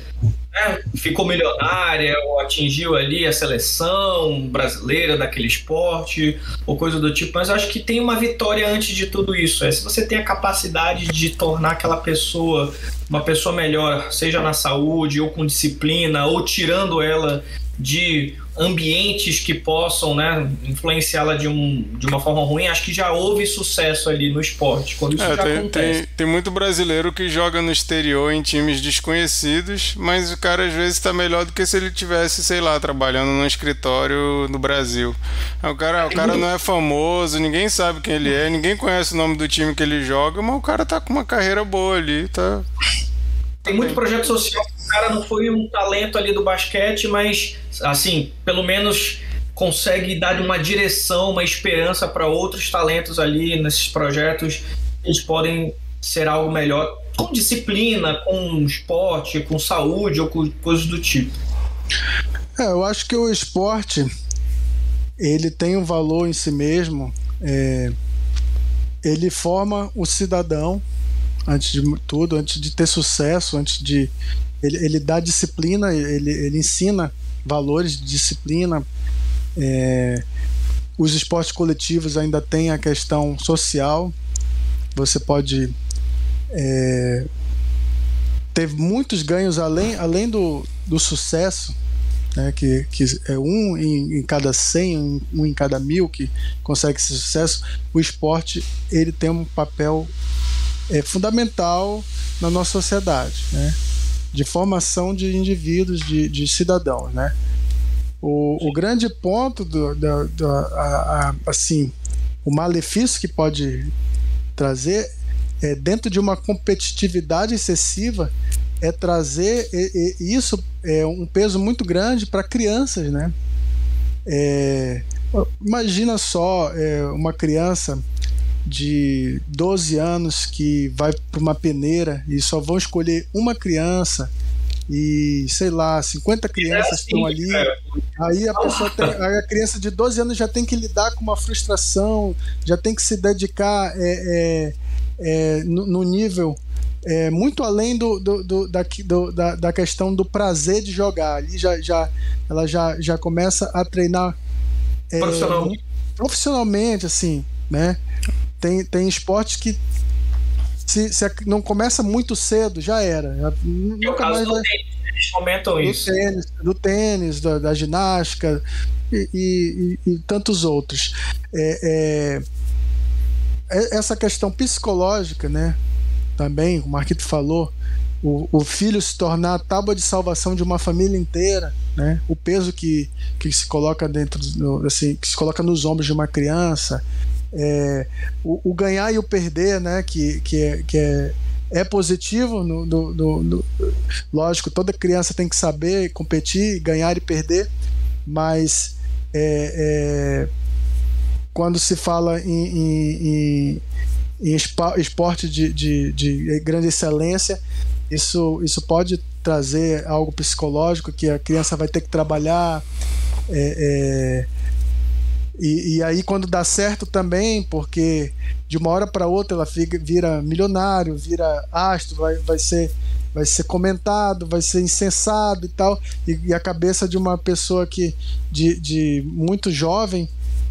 né, ficou milionária ou atingiu ali a seleção brasileira daquele esporte ou coisa do tipo, mas eu acho que tem uma vitória antes de tudo isso. É se você tem a capacidade de tornar aquela pessoa uma pessoa melhor, seja na saúde ou com disciplina, ou tirando ela de ambientes que possam né, influenciá-la de, um, de uma forma ruim, acho que já houve sucesso ali no esporte, quando isso é, já tem, acontece. Tem, tem, muito brasileiro que joga no exterior em times desconhecidos, mas o cara às vezes está melhor do que se ele tivesse, sei lá, trabalhando num escritório no Brasil. O cara, o cara não é famoso, ninguém sabe quem ele é, ninguém conhece o nome do time que ele joga, mas o cara tá com uma carreira boa ali, tá... Tem muito projeto social. O cara não foi um talento ali do basquete, mas assim, pelo menos consegue dar uma direção, uma esperança para outros talentos ali nesses projetos. Eles podem ser algo melhor com disciplina, com esporte, com saúde ou com coisas do tipo. É, eu acho que o esporte ele tem um valor em si mesmo. É, ele forma o cidadão antes de tudo, antes de ter sucesso, antes de ele, ele dá disciplina, ele, ele ensina valores de disciplina. É, os esportes coletivos ainda tem a questão social. Você pode é, ter muitos ganhos além, além do, do sucesso, né, que, que é um em, em, cada cem, um em cada mil que consegue esse sucesso. O esporte ele tem um papel é, fundamental na nossa sociedade. Né? de formação de indivíduos, de, de cidadãos, né? O, o grande ponto do, do, do a, a, assim, o malefício que pode trazer é dentro de uma competitividade excessiva é trazer e, e isso é um peso muito grande para crianças, né? É, imagina só é, uma criança de 12 anos que vai para uma peneira e só vão escolher uma criança e sei lá, 50 crianças é assim, estão ali. Aí a pessoa tem, aí a criança de 12 anos já tem que lidar com uma frustração, já tem que se dedicar é, é, é no, no, nível é, muito além do, do, do, da, do da, da, questão do prazer de jogar. Ali já, já, ela já, já começa a treinar é, profissionalmente. profissionalmente, assim, né? Tem, tem esportes que se, se não começa muito cedo, já era. Já, nunca mais vai... tênis, eles comentam do isso. Tênis, do tênis, da, da ginástica e, e, e, e, tantos outros. É, é, é, essa questão psicológica, né? Também, o Marquito falou, o, o, filho se tornar a tábua de salvação de uma família inteira, né? O peso que, que se coloca dentro, assim, que se coloca nos ombros de uma criança, é, o, o, ganhar e o perder, né? Que, que, é, que é, é positivo. No, no, no, no, lógico, toda criança tem que saber competir, ganhar e perder, mas é, é quando se fala em, em, em, em esporte de, de, de, grande excelência, isso, isso pode trazer algo psicológico que a criança vai ter que trabalhar. É, é, e, e, aí quando dá certo também, porque de uma hora para outra ela fica, vira milionário, vira astro, vai, vai ser vai ser comentado, vai ser incensado e tal, e, e a cabeça de uma pessoa que de, de muito jovem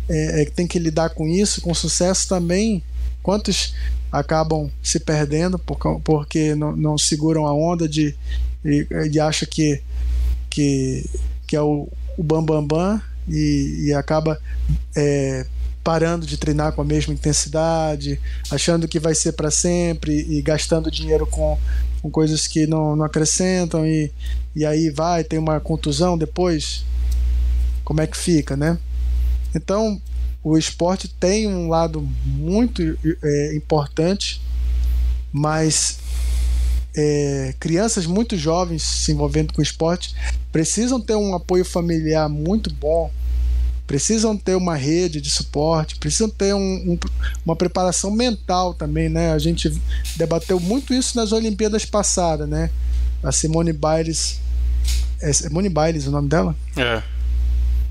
é, é, tem que lidar com isso, com sucesso também. Quantos acabam se perdendo por, porque não, não seguram a onda de e, e acha que que, que é o, o bam bam bam e, e acaba é, parando de treinar com a mesma intensidade, achando que vai ser para sempre e gastando dinheiro com, com coisas que não, não acrescentam e, e aí vai, tem uma contusão depois. Como é que fica, né? Então, o esporte tem um lado muito é, importante, mas é, crianças muito jovens se envolvendo com esporte precisam ter um apoio familiar muito bom, precisam ter uma rede de suporte, precisam ter um, um, uma preparação mental também, né? A gente debateu muito isso nas Olimpíadas passadas, né? A Simone Biles. É Simone Biles o nome dela? É.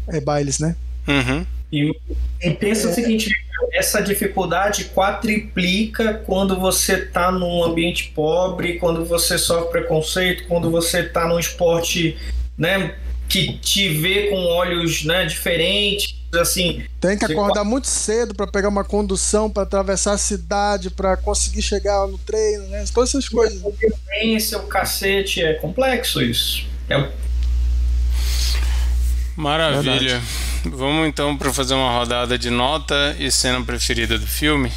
É Biles, né? Uhum. E, e pensa é. o seguinte: essa dificuldade quadriplica quando você está num ambiente pobre, quando você sofre preconceito, quando você está num esporte, né, que te vê com olhos, né, diferentes, assim. Tem que acordar muito cedo para pegar uma condução, para atravessar a cidade, para conseguir chegar no treino, né? Todas essas coisas. O cacete, é complexo isso. É Maravilha. Verdade. Vamos então para fazer uma rodada de nota e cena preferida do filme.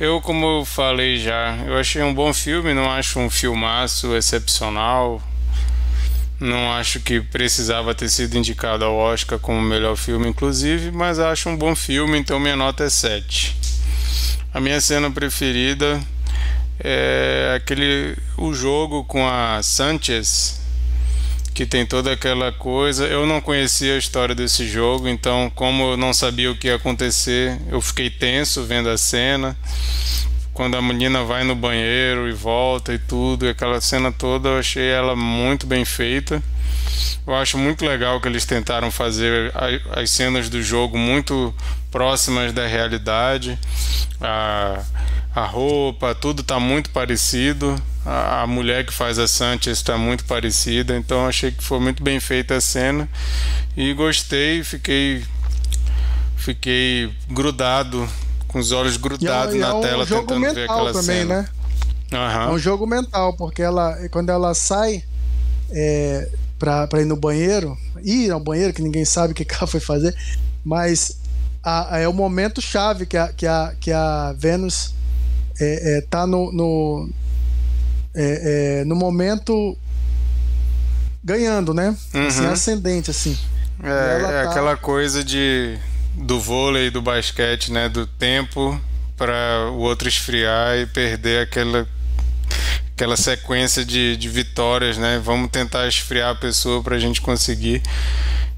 Eu, como eu falei já, eu achei um bom filme, não acho um filmaço excepcional. Não acho que precisava ter sido indicado ao Oscar como melhor filme, inclusive, mas acho um bom filme, então minha nota é 7. A minha cena preferida é aquele o jogo com a Sanchez que tem toda aquela coisa. Eu não conhecia a história desse jogo, então, como eu não sabia o que ia acontecer, eu fiquei tenso vendo a cena. Quando a menina vai no banheiro e volta e tudo, e aquela cena toda, eu achei ela muito bem feita. Eu acho muito legal que eles tentaram fazer as cenas do jogo muito próximas da realidade. A, a roupa, tudo está muito parecido a, mulher que faz a Sanchez está muito parecida, então achei que foi muito bem feita a cena e gostei, fiquei fiquei grudado com os olhos grudados é, na é um tela jogo tentando mental ver aquela também, cena. né? Uhum. É um jogo mental, porque ela quando ela sai é, para ir no banheiro, ir ao banheiro que ninguém sabe o que ela foi fazer, mas a, é o momento chave que a, que a, que a Vênus é, é, tá no, no, é, é, no momento ganhando, né? Uhum. Assim, ascendente, assim. É, é tá... aquela coisa de do vôlei, do basquete, né? Do tempo para o outro esfriar e perder aquela aquela sequência de, de vitórias, né? Vamos tentar esfriar a pessoa para a gente conseguir.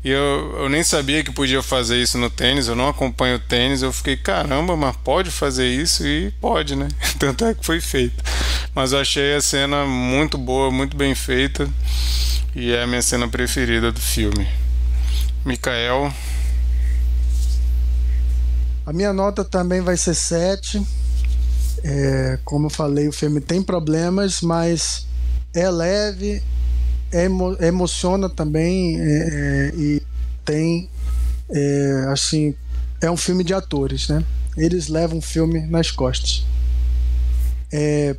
E eu, eu nem sabia que podia fazer isso no tênis, eu não acompanho o tênis. Eu fiquei, caramba, mas pode fazer isso? E pode, né? Tanto é que foi feito. Mas eu achei a cena muito boa, muito bem feita. E é a minha cena preferida do filme. Mikael. A minha nota também vai ser 7. É, como eu falei, o filme tem problemas, mas é leve, emo, emociona também é, é, e tem é, assim é um filme de atores, né? Eles levam o filme nas costas. É,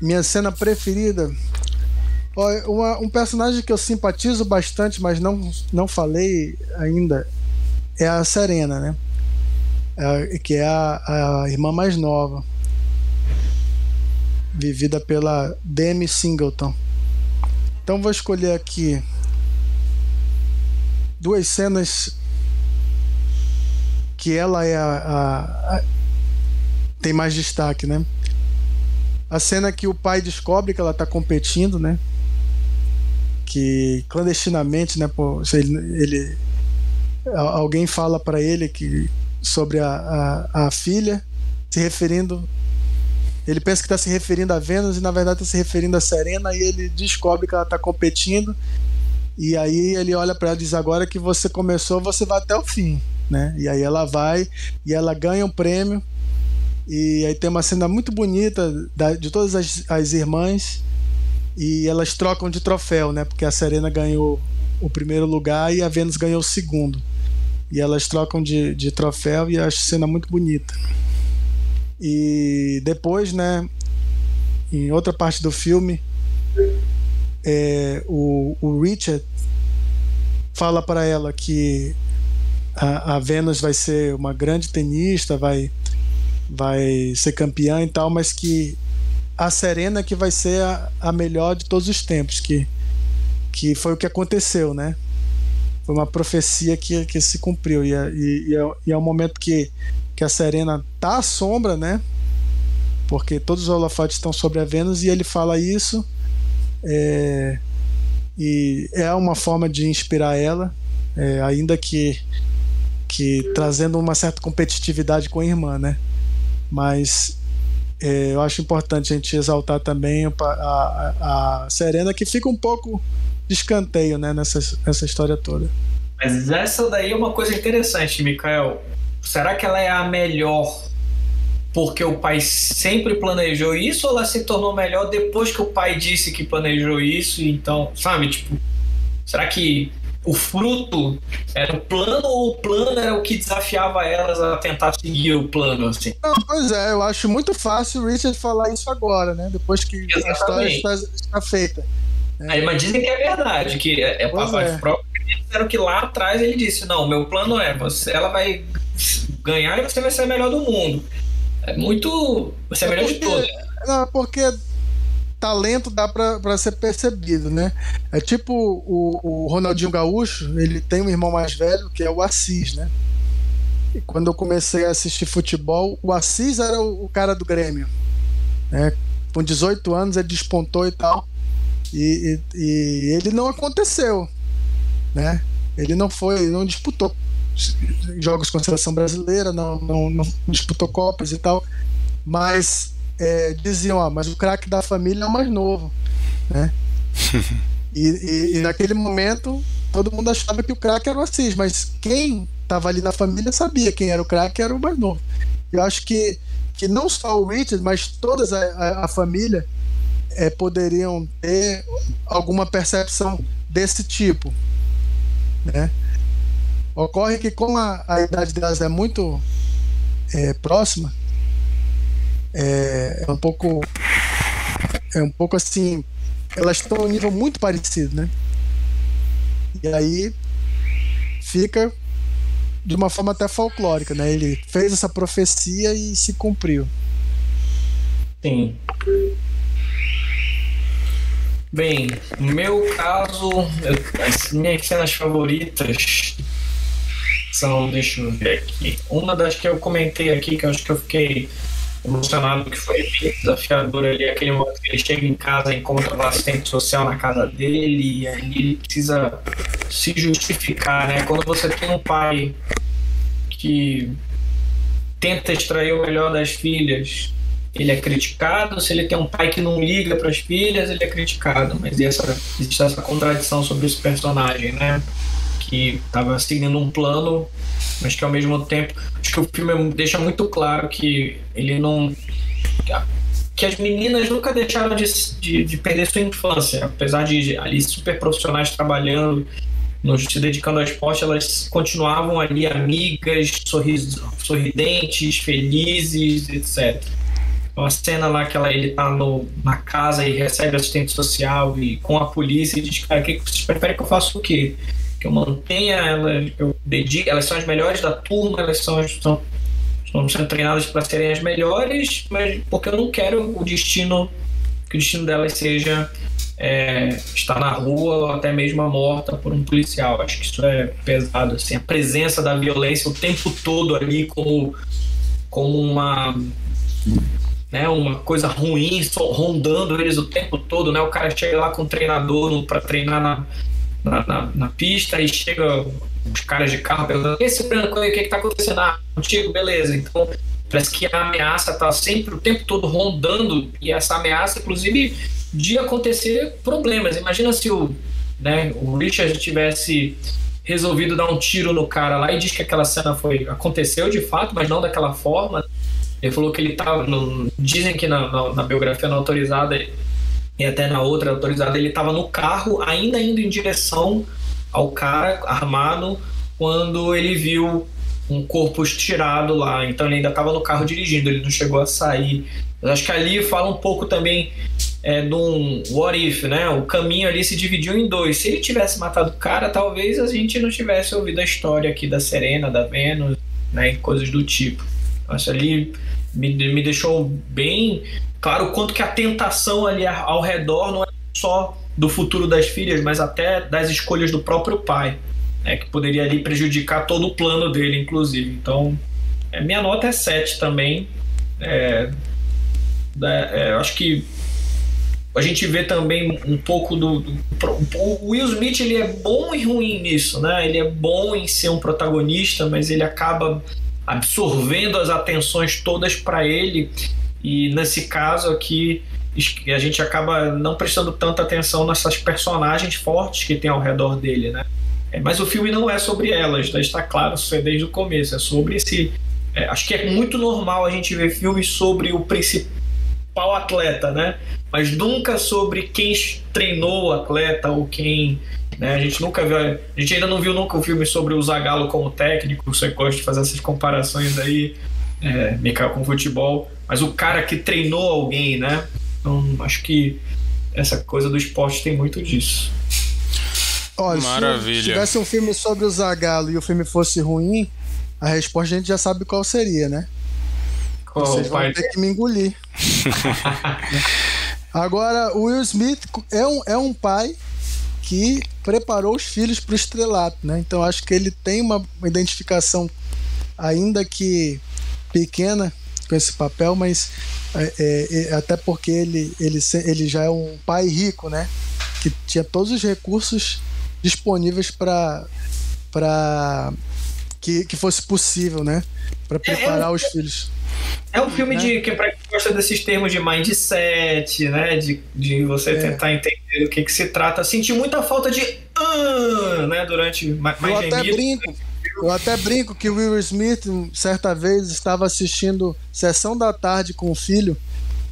minha cena preferida uma, um personagem que eu simpatizo bastante, mas não, não falei ainda, é a Serena, né? É, que é a, a irmã mais nova, vivida pela Demi Singleton. Então vou escolher aqui duas cenas que ela é a, a, a, tem mais destaque, né? A cena que o pai descobre que ela está competindo, né? Que clandestinamente, né? Pô, ele, ele alguém fala para ele que sobre a, a, a filha, se referindo ele pensa que está se referindo a Vênus e na verdade está se referindo a Serena e ele descobre que ela está competindo e aí ele olha para ela e diz agora que você começou você vai até o fim, né? E aí ela vai e ela ganha um prêmio e aí tem uma cena muito bonita da, de todas as, as irmãs e elas trocam de troféu, né? Porque a Serena ganhou o primeiro lugar e a Vênus ganhou o segundo. E elas trocam de, de troféu e acho cena muito bonita. E depois, né, em outra parte do filme, é, o, o Richard fala para ela que a, a Venus vai ser uma grande tenista, vai, vai ser campeã e tal, mas que a Serena que vai ser a, a melhor de todos os tempos, que, que foi o que aconteceu, né? Foi uma profecia que, que se cumpriu e, é, e, é, e é um momento que que a Serena tá à sombra, né? Porque todos os holofotes estão sobre a Vênus e ele fala isso. É, e é uma forma de inspirar ela, é, ainda que, que trazendo uma certa competitividade com a irmã, né? Mas é, eu acho importante a gente exaltar também a, a, a, Serena, que fica um pouco de escanteio né, nessa, nessa história toda. Mas essa daí é uma coisa interessante, Mikael. Será que ela é a melhor porque o pai sempre planejou isso ou ela se tornou melhor depois que o pai disse que planejou isso? Então, sabe, tipo, será que o fruto era o plano ou o plano era o que desafiava elas a tentar seguir o plano, assim? Não, pois é, eu acho muito fácil o Richard falar isso agora, né? Depois que Exatamente. a história está, está feita. É. Aí, mas dizem que é verdade, que é, é papai é. próprio. Disseram que lá atrás ele disse: Não, meu plano é, você, ela vai ganhar e você vai ser a melhor do mundo. É muito. Você é, é melhor porque, de todos. Não, porque talento dá para ser percebido, né? É tipo o, o Ronaldinho Gaúcho, ele tem um irmão mais velho que é o Assis, né? E quando eu comecei a assistir futebol, o Assis era o, o cara do Grêmio. Né? Com 18 anos ele despontou e tal. E, e, e ele não aconteceu, né? Ele não foi, não disputou jogos com a seleção brasileira, não, não, não disputou Copas e tal, mas é, diziam, ó, mas o craque da família é o mais novo, né? e, e, e, naquele momento todo mundo achava que o craque era o Assis, mas quem estava ali na família sabia quem era o craque era o mais novo. Eu acho que, que não só o Richard, mas toda a, a, a família é, poderiam ter alguma percepção desse tipo, né? Ocorre que como a, a idade delas é muito é, próxima, é, é, um pouco é um pouco assim, elas estão em um nível muito parecido, né? E aí fica de uma forma até folclórica, né? Ele fez essa profecia e se cumpriu. Sim. Bem, no meu caso, eu, as minhas cenas favoritas são, deixa eu ver aqui. Uma das que eu comentei aqui, que eu acho que eu fiquei emocionado que foi desafiador ali, aquele momento que ele chega em casa, encontra o assistente social na casa dele, e aí ele precisa se justificar, né? Quando você tem um pai que tenta extrair o melhor das filhas, ele é criticado. Se ele tem um pai que não liga para as filhas, ele é criticado. Mas essa, existe essa contradição sobre esse personagem, né? Que estava seguindo um plano, mas que ao mesmo tempo. Acho que o filme deixa muito claro que ele não. Que as meninas nunca deixaram de, de, de perder sua infância, apesar de ali super profissionais trabalhando nos se dedicando ao esporte, elas continuavam ali amigas, sorridentes, felizes, etc. Uma cena lá que ela, ele tá no, na casa e recebe assistente social e com a polícia e diz, cara, que vocês preferem que eu faça o quê? Que eu mantenha elas, eu dedique, elas são as melhores da turma, elas são, são, estão sendo treinadas para serem as melhores, mas porque eu não quero o destino, que o destino delas seja é, estar na rua ou até mesmo morta por um policial. Acho que isso é pesado. Assim, a presença da violência o tempo todo ali como, como uma né, uma coisa ruim rondando eles o tempo todo, né? O cara chega lá com o treinador para treinar na, na, na, na, pista e chega os caras de carro perguntando: esse branco aí, o que, que tá acontecendo? Ah, contigo, beleza. Então parece que a ameaça tá sempre o tempo todo rondando e essa ameaça, inclusive de acontecer problemas. Imagina se o, né, o Richard tivesse resolvido dar um tiro no cara lá e diz que aquela cena foi aconteceu de fato, mas não daquela forma. Ele falou que ele estava. Dizem que na, na, na, biografia não autorizada e até na outra autorizada ele estava no carro, ainda indo em direção ao cara armado, quando ele viu um corpo estirado lá. Então ele ainda estava no carro dirigindo, ele não chegou a sair. Eu acho que ali fala um pouco também é, de um what if, né? O caminho ali se dividiu em dois. Se ele tivesse matado o cara, talvez a gente não tivesse ouvido a história aqui da Serena, da Vênus, né? Coisas do tipo. Acho ali me, me deixou bem claro o quanto que a tentação ali ao redor não é só do futuro das filhas, mas até das escolhas do próprio pai, né? Que poderia ali prejudicar todo o plano dele, inclusive. Então, é, minha nota é 7 também. É, é, acho que a gente vê também um pouco do, do, o Will Smith ele é bom e ruim nisso, né? Ele é bom em ser um protagonista, mas ele acaba absorvendo as atenções todas para ele e nesse caso aqui a gente acaba não prestando tanta atenção nessas personagens fortes que tem ao redor dele, né? É, mas o filme não é sobre elas, né? está claro, isso é desde o começo, é sobre esse. É, acho que é muito normal a gente ver filmes sobre o principal atleta, né? mas nunca sobre quem treinou o atleta ou quem. Né? A gente nunca viu. A gente ainda não viu nunca um filme sobre o Zagallo como técnico. Você gosta de fazer essas comparações aí, é, com futebol. Mas o cara que treinou alguém, né? Então, acho que essa coisa do esporte tem muito disso. Olha, Maravilha. se tivesse um filme sobre o Zagallo e o filme fosse ruim, a resposta a gente já sabe qual seria, né? Qual Vocês vão ter que me engolir. Agora, o Will Smith é um, é um pai que preparou os filhos para o estrelato, né? Então acho que ele tem uma identificação, ainda que pequena, com esse papel, mas é, é, é, até porque ele, ele, ele já é um pai rico, né? Que tinha todos os recursos disponíveis para para que, que fosse possível, né? Para preparar é, é os filhos. É um filme né? de que para quem gosta desses termos de mindset, né? De, de você é. tentar entender do que, que se trata. Senti muita falta de uh, né? Durante mais Eu até brinco. Eu até brinco que o Will Smith, certa vez, estava assistindo Sessão da Tarde com o filho,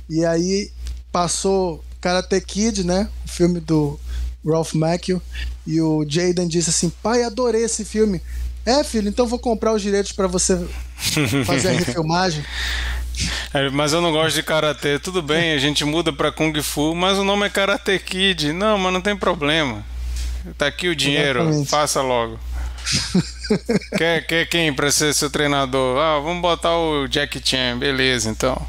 e aí passou Karate Kid, né? O filme do Ralph Macchio, e o Jaden disse assim: Pai, adorei esse filme. É, filho, então vou comprar os direitos para você fazer a refilmagem. É, mas eu não gosto de karatê. Tudo bem, a gente muda para kung fu, mas o nome é Karate Kid. Não, mas não tem problema. Tá aqui o dinheiro, Exatamente. faça logo. quer, quer quem para ser seu treinador? Ah, vamos botar o Jack Chan, beleza, então.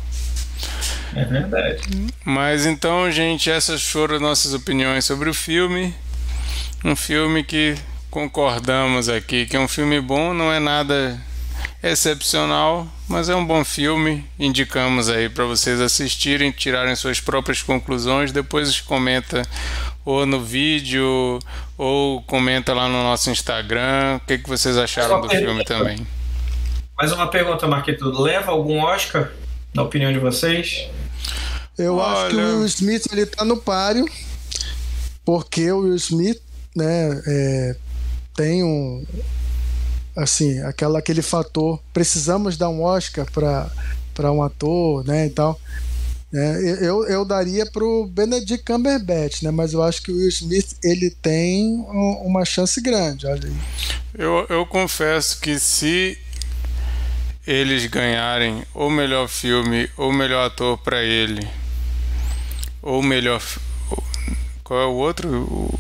É verdade. Mas então, gente, essas foram nossas opiniões sobre o filme. Um filme que concordamos aqui que um filme bom não é nada excepcional, mas é um bom filme. Indicamos aí para vocês assistirem, tirarem suas próprias conclusões. Depois comenta ou no vídeo ou comenta lá no nosso Instagram. O que, que vocês acharam do filme também? Mais uma pergunta, Marquito. Leva algum Oscar, na opinião de vocês? Eu Olha... acho que o Will Smith ele tá no páreo, porque o Will Smith, né, é, tem um assim, aquela, aquele fator, precisamos dar um Oscar para um ator, né, e tal. É, eu, eu daria pro Benedict Cumberbatch, né? Mas eu acho que o Will Smith ele tem uma chance grande. Olha aí. Eu, eu confesso que se eles ganharem o melhor filme ou melhor ator para ele, ou melhor. Qual é o outro? O,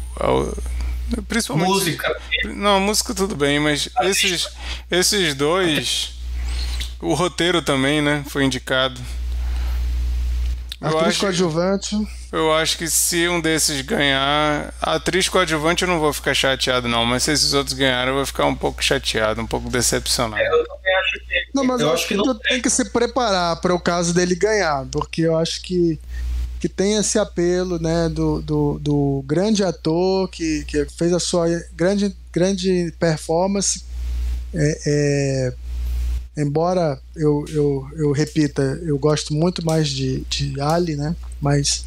Principalmente. Música. Não, música tudo bem, mas esses, esses dois. O roteiro também, né? Foi indicado. Eu atriz acho, coadjuvante. Eu acho que se um desses ganhar. A atriz coadjuvante eu não vou ficar chateado, não. Mas se esses outros ganharem, eu vou ficar um pouco chateado, um pouco decepcionado. É, eu também acho que. Não, mas eu, eu acho que, que tu tem que se preparar para o caso dele ganhar. Porque eu acho que que tem esse apelo né, do, do, do, grande ator que, que fez a sua grande, grande performance. É, é, embora eu, eu, eu repita, eu gosto muito mais de, de Ali, né? Mas,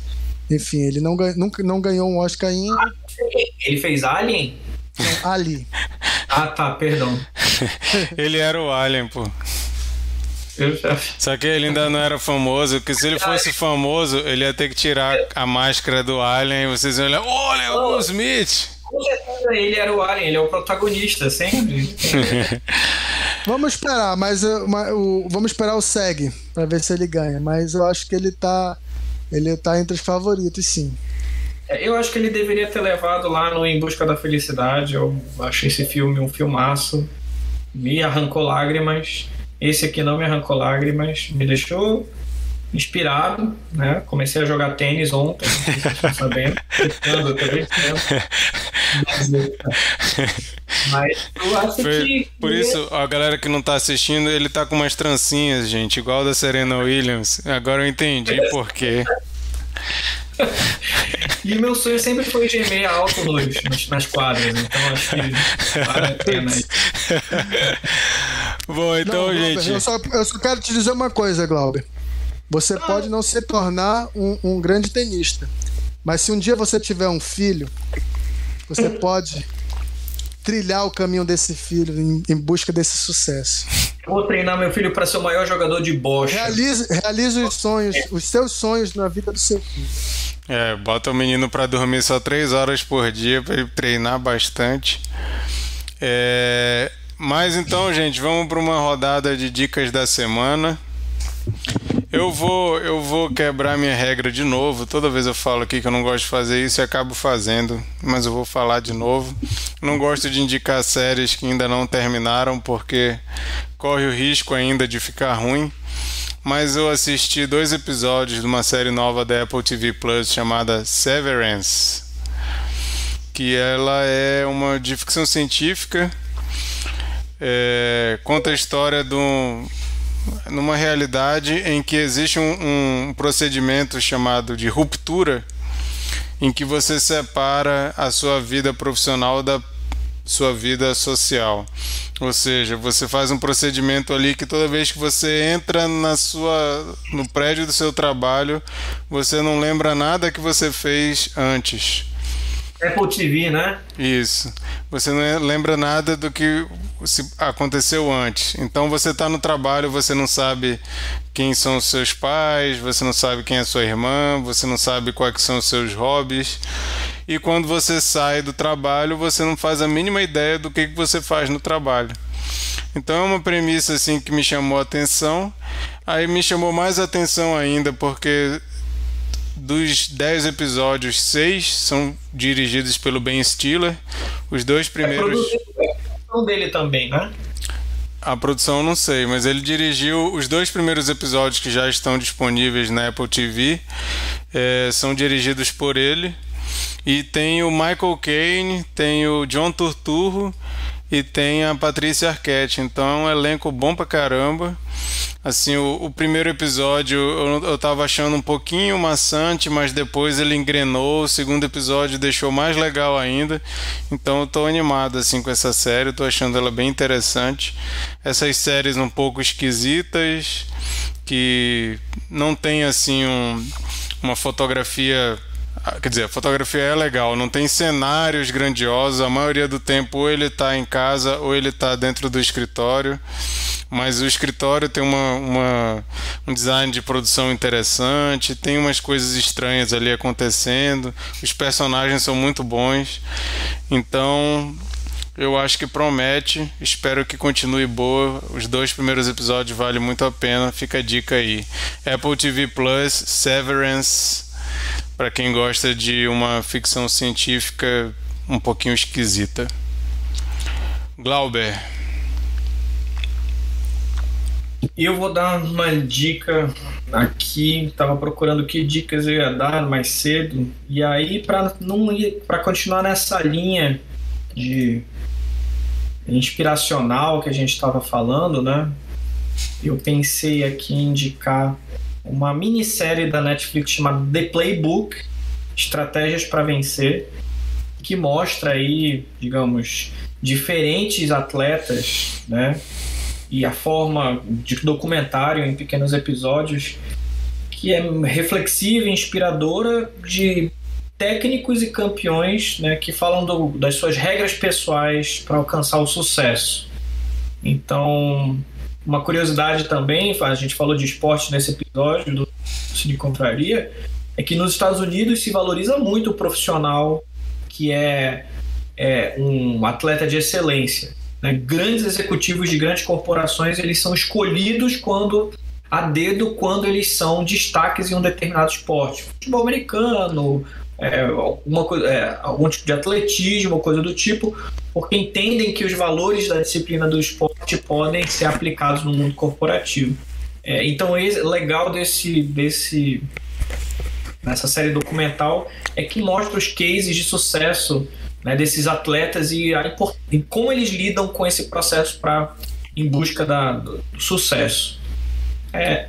enfim, ele não, nunca, não ganhou um Oscar ainda. Ele fez Alien? Não, Ali. ah, tá, perdão. ele era o Alien, pô. Só que ele ainda não era famoso, porque se ele fosse famoso, ele ia ter que tirar a máscara do Alien e vocês iam olhar, olha, o Will Smith! Com certeza ele era o Alien, ele é o protagonista, sempre. vamos esperar, mas o, vamos esperar o SEG para ver se ele ganha, mas eu acho que ele tá, ele tá entre os favoritos, sim. É, eu acho que ele deveria ter levado lá no Em Busca da Felicidade. Eu achei esse filme um filmaço. Me arrancou lágrimas. Esse aqui não me arrancou lágrimas, me deixou inspirado, né? Comecei a jogar tênis ontem, não sabendo, testando, tô Mas eu acho Foi, que. Por isso, a galera que não tá assistindo, ele tá com umas trancinhas, gente, igual da Serena Williams. Agora eu entendi por quê. e meu sonho sempre foi gemer alto nos, nas quadras, então acho que vale a pena. Bom, então, não, gente. Eu só, eu só quero te dizer uma coisa, Glauber. Você ah. pode não se tornar um, um grande tenista, mas se um dia você tiver um filho, você pode trilhar o caminho desse filho em, em busca desse sucesso. Eu vou treinar meu filho para ser o maior jogador de bocha. Realize, realize os sonhos, os seus sonhos na vida do seu filho. É, bota o menino para dormir só três horas por dia para ele treinar bastante. É, mas então, gente, vamos para uma rodada de dicas da semana. Eu vou, eu vou quebrar minha regra de novo. Toda vez eu falo aqui que eu não gosto de fazer isso e acabo fazendo, mas eu vou falar de novo. Não gosto de indicar séries que ainda não terminaram porque corre o risco ainda de ficar ruim. Mas eu assisti dois episódios de uma série nova da Apple TV Plus chamada Severance, que ela é uma de ficção científica é, conta a história de um, numa realidade em que existe um, um procedimento chamado de ruptura, em que você separa a sua vida profissional da sua vida social. Ou seja, você faz um procedimento ali que toda vez que você entra na sua no prédio do seu trabalho, você não lembra nada que você fez antes. Apple TV, né? Isso. Você não lembra nada do que aconteceu antes. Então você está no trabalho, você não sabe quem são os seus pais, você não sabe quem é sua irmã, você não sabe quais são os seus hobbies. E quando você sai do trabalho, você não faz a mínima ideia do que, que você faz no trabalho. Então é uma premissa assim que me chamou a atenção. Aí me chamou mais atenção ainda porque dos 10 episódios, 6 são dirigidos pelo Ben Stiller. Os dois primeiros. É a produção dele também, né? A produção não sei, mas ele dirigiu os dois primeiros episódios que já estão disponíveis na Apple TV. É, são dirigidos por ele. E tem o Michael Caine, tem o John Turturro e tem a Patrícia Arquette. Então é um elenco bom pra caramba. Assim, o, o primeiro episódio eu, eu tava achando um pouquinho maçante, mas depois ele engrenou. O segundo episódio deixou mais legal ainda. Então eu tô animado assim com essa série, eu tô achando ela bem interessante. Essas séries um pouco esquisitas, que não tem assim um, uma fotografia quer dizer, a fotografia é legal, não tem cenários grandiosos, a maioria do tempo ou ele está em casa ou ele está dentro do escritório, mas o escritório tem uma, uma, um design de produção interessante, tem umas coisas estranhas ali acontecendo, os personagens são muito bons, então eu acho que promete, espero que continue boa. Os dois primeiros episódios valem muito a pena, fica a dica aí. Apple TV Plus, Severance para quem gosta de uma ficção científica um pouquinho esquisita. Glauber. Eu vou dar uma dica aqui, estava procurando que dicas eu ia dar mais cedo e aí para não ir para continuar nessa linha de inspiracional que a gente estava falando, né? Eu pensei aqui em indicar uma minissérie da Netflix chamada The Playbook Estratégias para Vencer que mostra aí, digamos, diferentes atletas, né? E a forma de documentário em pequenos episódios que é reflexiva e inspiradora de técnicos e campeões né, que falam do, das suas regras pessoais para alcançar o sucesso. Então, uma curiosidade também, a gente falou de esporte nesse episódio do Cine Contraria, é que nos Estados Unidos se valoriza muito o profissional que é, é um atleta de excelência. Né? Grandes executivos de grandes corporações eles são escolhidos quando a dedo quando eles são destaques em um determinado esporte. Futebol americano, é, alguma coisa, é, algum tipo de atletismo, coisa do tipo, porque entendem que os valores da disciplina do esporte podem ser aplicados no mundo corporativo. É, então, o legal desse, desse nessa série documental é que mostra os cases de sucesso né, desses atletas e, a, e como eles lidam com esse processo para em busca da, do sucesso. É.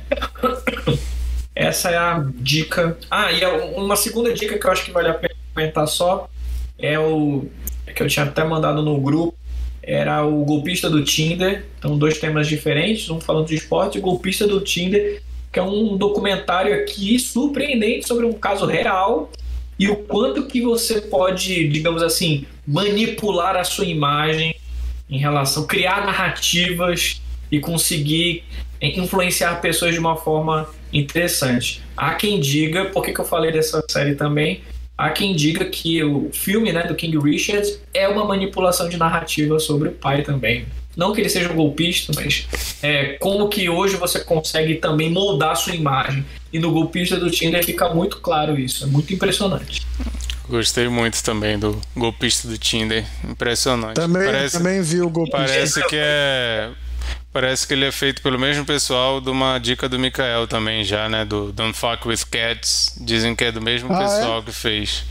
Essa é a dica. Ah, e uma segunda dica que eu acho que vale a pena comentar só é o que eu tinha até mandado no grupo. Era o golpista do Tinder. Então, dois temas diferentes, um falando de esporte e golpista do Tinder, que é um documentário aqui surpreendente sobre um caso real e o quanto que você pode, digamos assim, manipular a sua imagem em relação, criar narrativas e conseguir influenciar pessoas de uma forma interessante. Há quem diga, por que, que eu falei dessa série também? Há quem diga que o filme né, do King Richard é uma manipulação de narrativa sobre o pai também. Não que ele seja um golpista, mas é, como que hoje você consegue também moldar a sua imagem. E no golpista do Tinder fica muito claro isso. É muito impressionante. Gostei muito também do golpista do Tinder. Impressionante. Também, parece, também vi o golpista. Parece que é Parece que ele é feito pelo mesmo pessoal de uma dica do Mikael também já, né? Do Don't Fuck With Cats. Dizem que é do mesmo ah, pessoal é? que fez.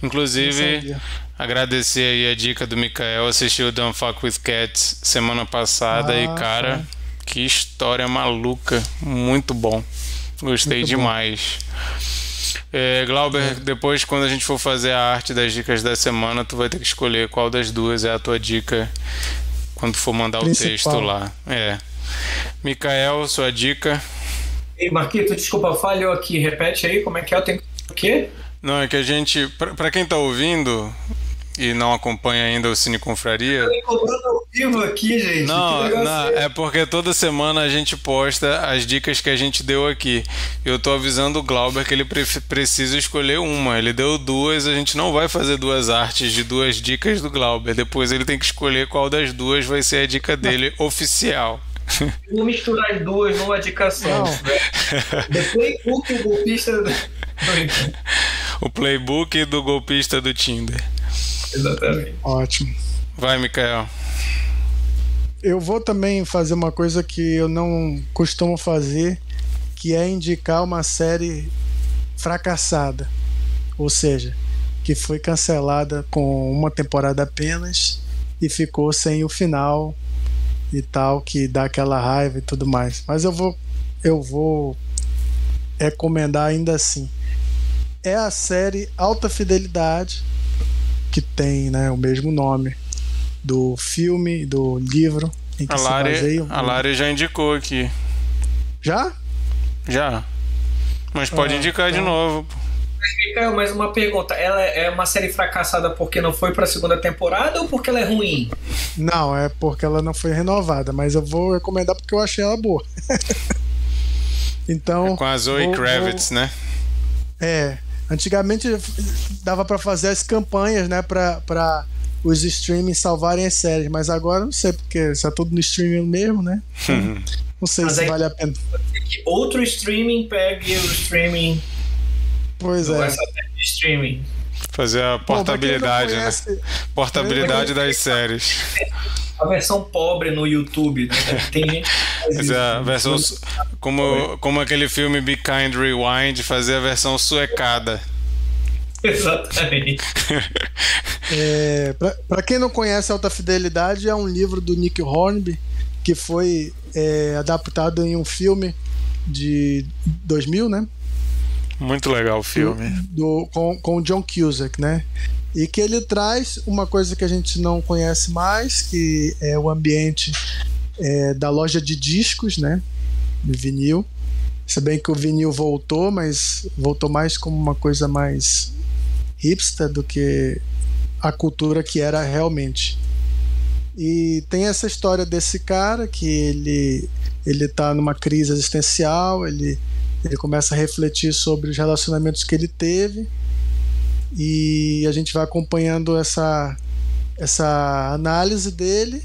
Inclusive, agradecer aí a dica do Mikael. Assisti o Don't Fuck With Cats semana passada ah, e, cara, é. que história maluca. Muito bom. Gostei Muito demais. É, Glauber, é. depois quando a gente for fazer a arte das dicas da semana, tu vai ter que escolher qual das duas é a tua dica quando for mandar Principal. o texto lá. É. Micael, sua dica. Ei, Marquito, desculpa, falhou aqui. Repete aí como é que é. Eu tenho o quê? Não, é que a gente. Para quem tá ouvindo, e não acompanha ainda o Cine Confraria. Eu cobrando ao vivo aqui, gente. Não, não é porque toda semana a gente posta as dicas que a gente deu aqui. Eu tô avisando o Glauber que ele pre precisa escolher uma. Ele deu duas, a gente não vai fazer duas artes de duas dicas do Glauber. Depois ele tem que escolher qual das duas vai ser a dica dele oficial. Vou misturar as duas numa dica só. Depois o golpista. o playbook do golpista do Tinder. Exatamente. Ótimo. Vai, Mikael. Eu vou também fazer uma coisa que eu não costumo fazer, que é indicar uma série fracassada. Ou seja, que foi cancelada com uma temporada apenas e ficou sem o final e tal, que dá aquela raiva e tudo mais. Mas eu vou eu vou recomendar ainda assim. É a série Alta Fidelidade, que tem né, o mesmo nome do filme, do livro em que a se Lari, baseia. a Lari já indicou aqui. Já? Já. Mas pode Ah, indicar de então. novo. Mikael, mais uma pergunta. Ela é uma série fracassada porque não foi pra segunda temporada ou porque ela é ruim? Não, é porque ela não foi renovada, mas eu vou recomendar porque eu achei ela boa. então, É com a Zoe vou- Kravitz, né? É, antigamente dava pra fazer as campanhas, né, pra, pra os streamings salvarem as séries, mas agora não sei porque está tudo no streaming mesmo, né? Então, não sei Mas se aí- vale a pena. Que outro streaming pegue o streaming Pois é. essa de streaming. Fazer a portabilidade, né? conhece- Portabilidade das séries. A versão pobre no YouTube, né? Tem gente que faz a versão. Como, como aquele filme Be Kind Rewind, fazer a versão suecada. Exatamente. É, pra, pra quem não conhece Alta Fidelidade, é um livro do Nick Hornby que foi é, adaptado em um filme de 2000, né? Muito legal o filme. do, com, com o John Cusack, né? E que ele traz uma coisa que a gente não conhece mais, que é o ambiente é, da loja de discos, né? De vinil. Se bem que o vinil voltou, mas voltou mais como uma coisa mais hipster do que a cultura que era realmente. E tem essa história desse cara que ele ele tá numa crise existencial, ele ele começa a refletir sobre os relacionamentos que ele teve e a gente vai acompanhando essa essa análise dele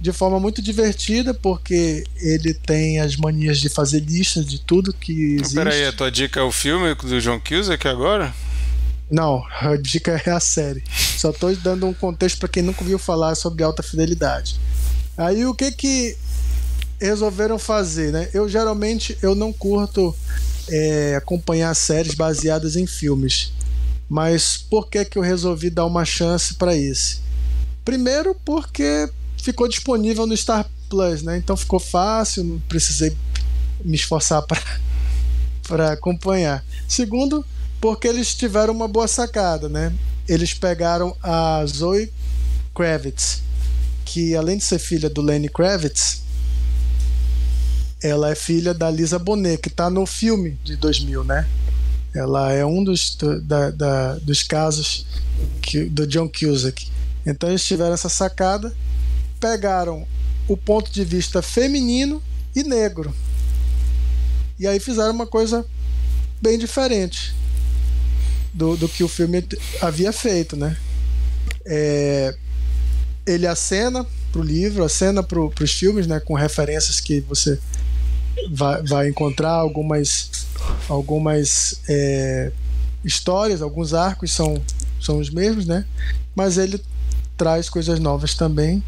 de forma muito divertida porque ele tem as manias de fazer listas de tudo que existe. Peraí, a tua dica é o filme do John Cusack agora? Não, a dica é a série. Só tô dando um contexto para quem nunca ouviu falar sobre alta fidelidade. Aí o que que resolveram fazer, né? Eu geralmente eu não curto é, acompanhar séries baseadas em filmes, mas por que que eu resolvi dar uma chance para esse? Primeiro porque ficou disponível no Star Plus, né? Então ficou fácil, não precisei me esforçar para para acompanhar. Segundo, porque eles tiveram uma boa sacada, né? Eles pegaram a Zoe Kravitz, que além de ser filha do Lenny Kravitz, ela é filha da Lisa Bonet, que está no filme de 2000, né? Ela é um dos, do- da- da- dos casos que, do John Cusack. Então eles tiveram essa sacada, pegaram o ponto de vista feminino e negro. E aí fizeram uma coisa bem diferente do, do que o filme havia feito, né? É, ele acena pro livro, acena pro, pros filmes, né? Com referências que você vai, vai encontrar algumas algumas é, histórias, alguns arcos são são os mesmos, né? Mas ele traz coisas novas também.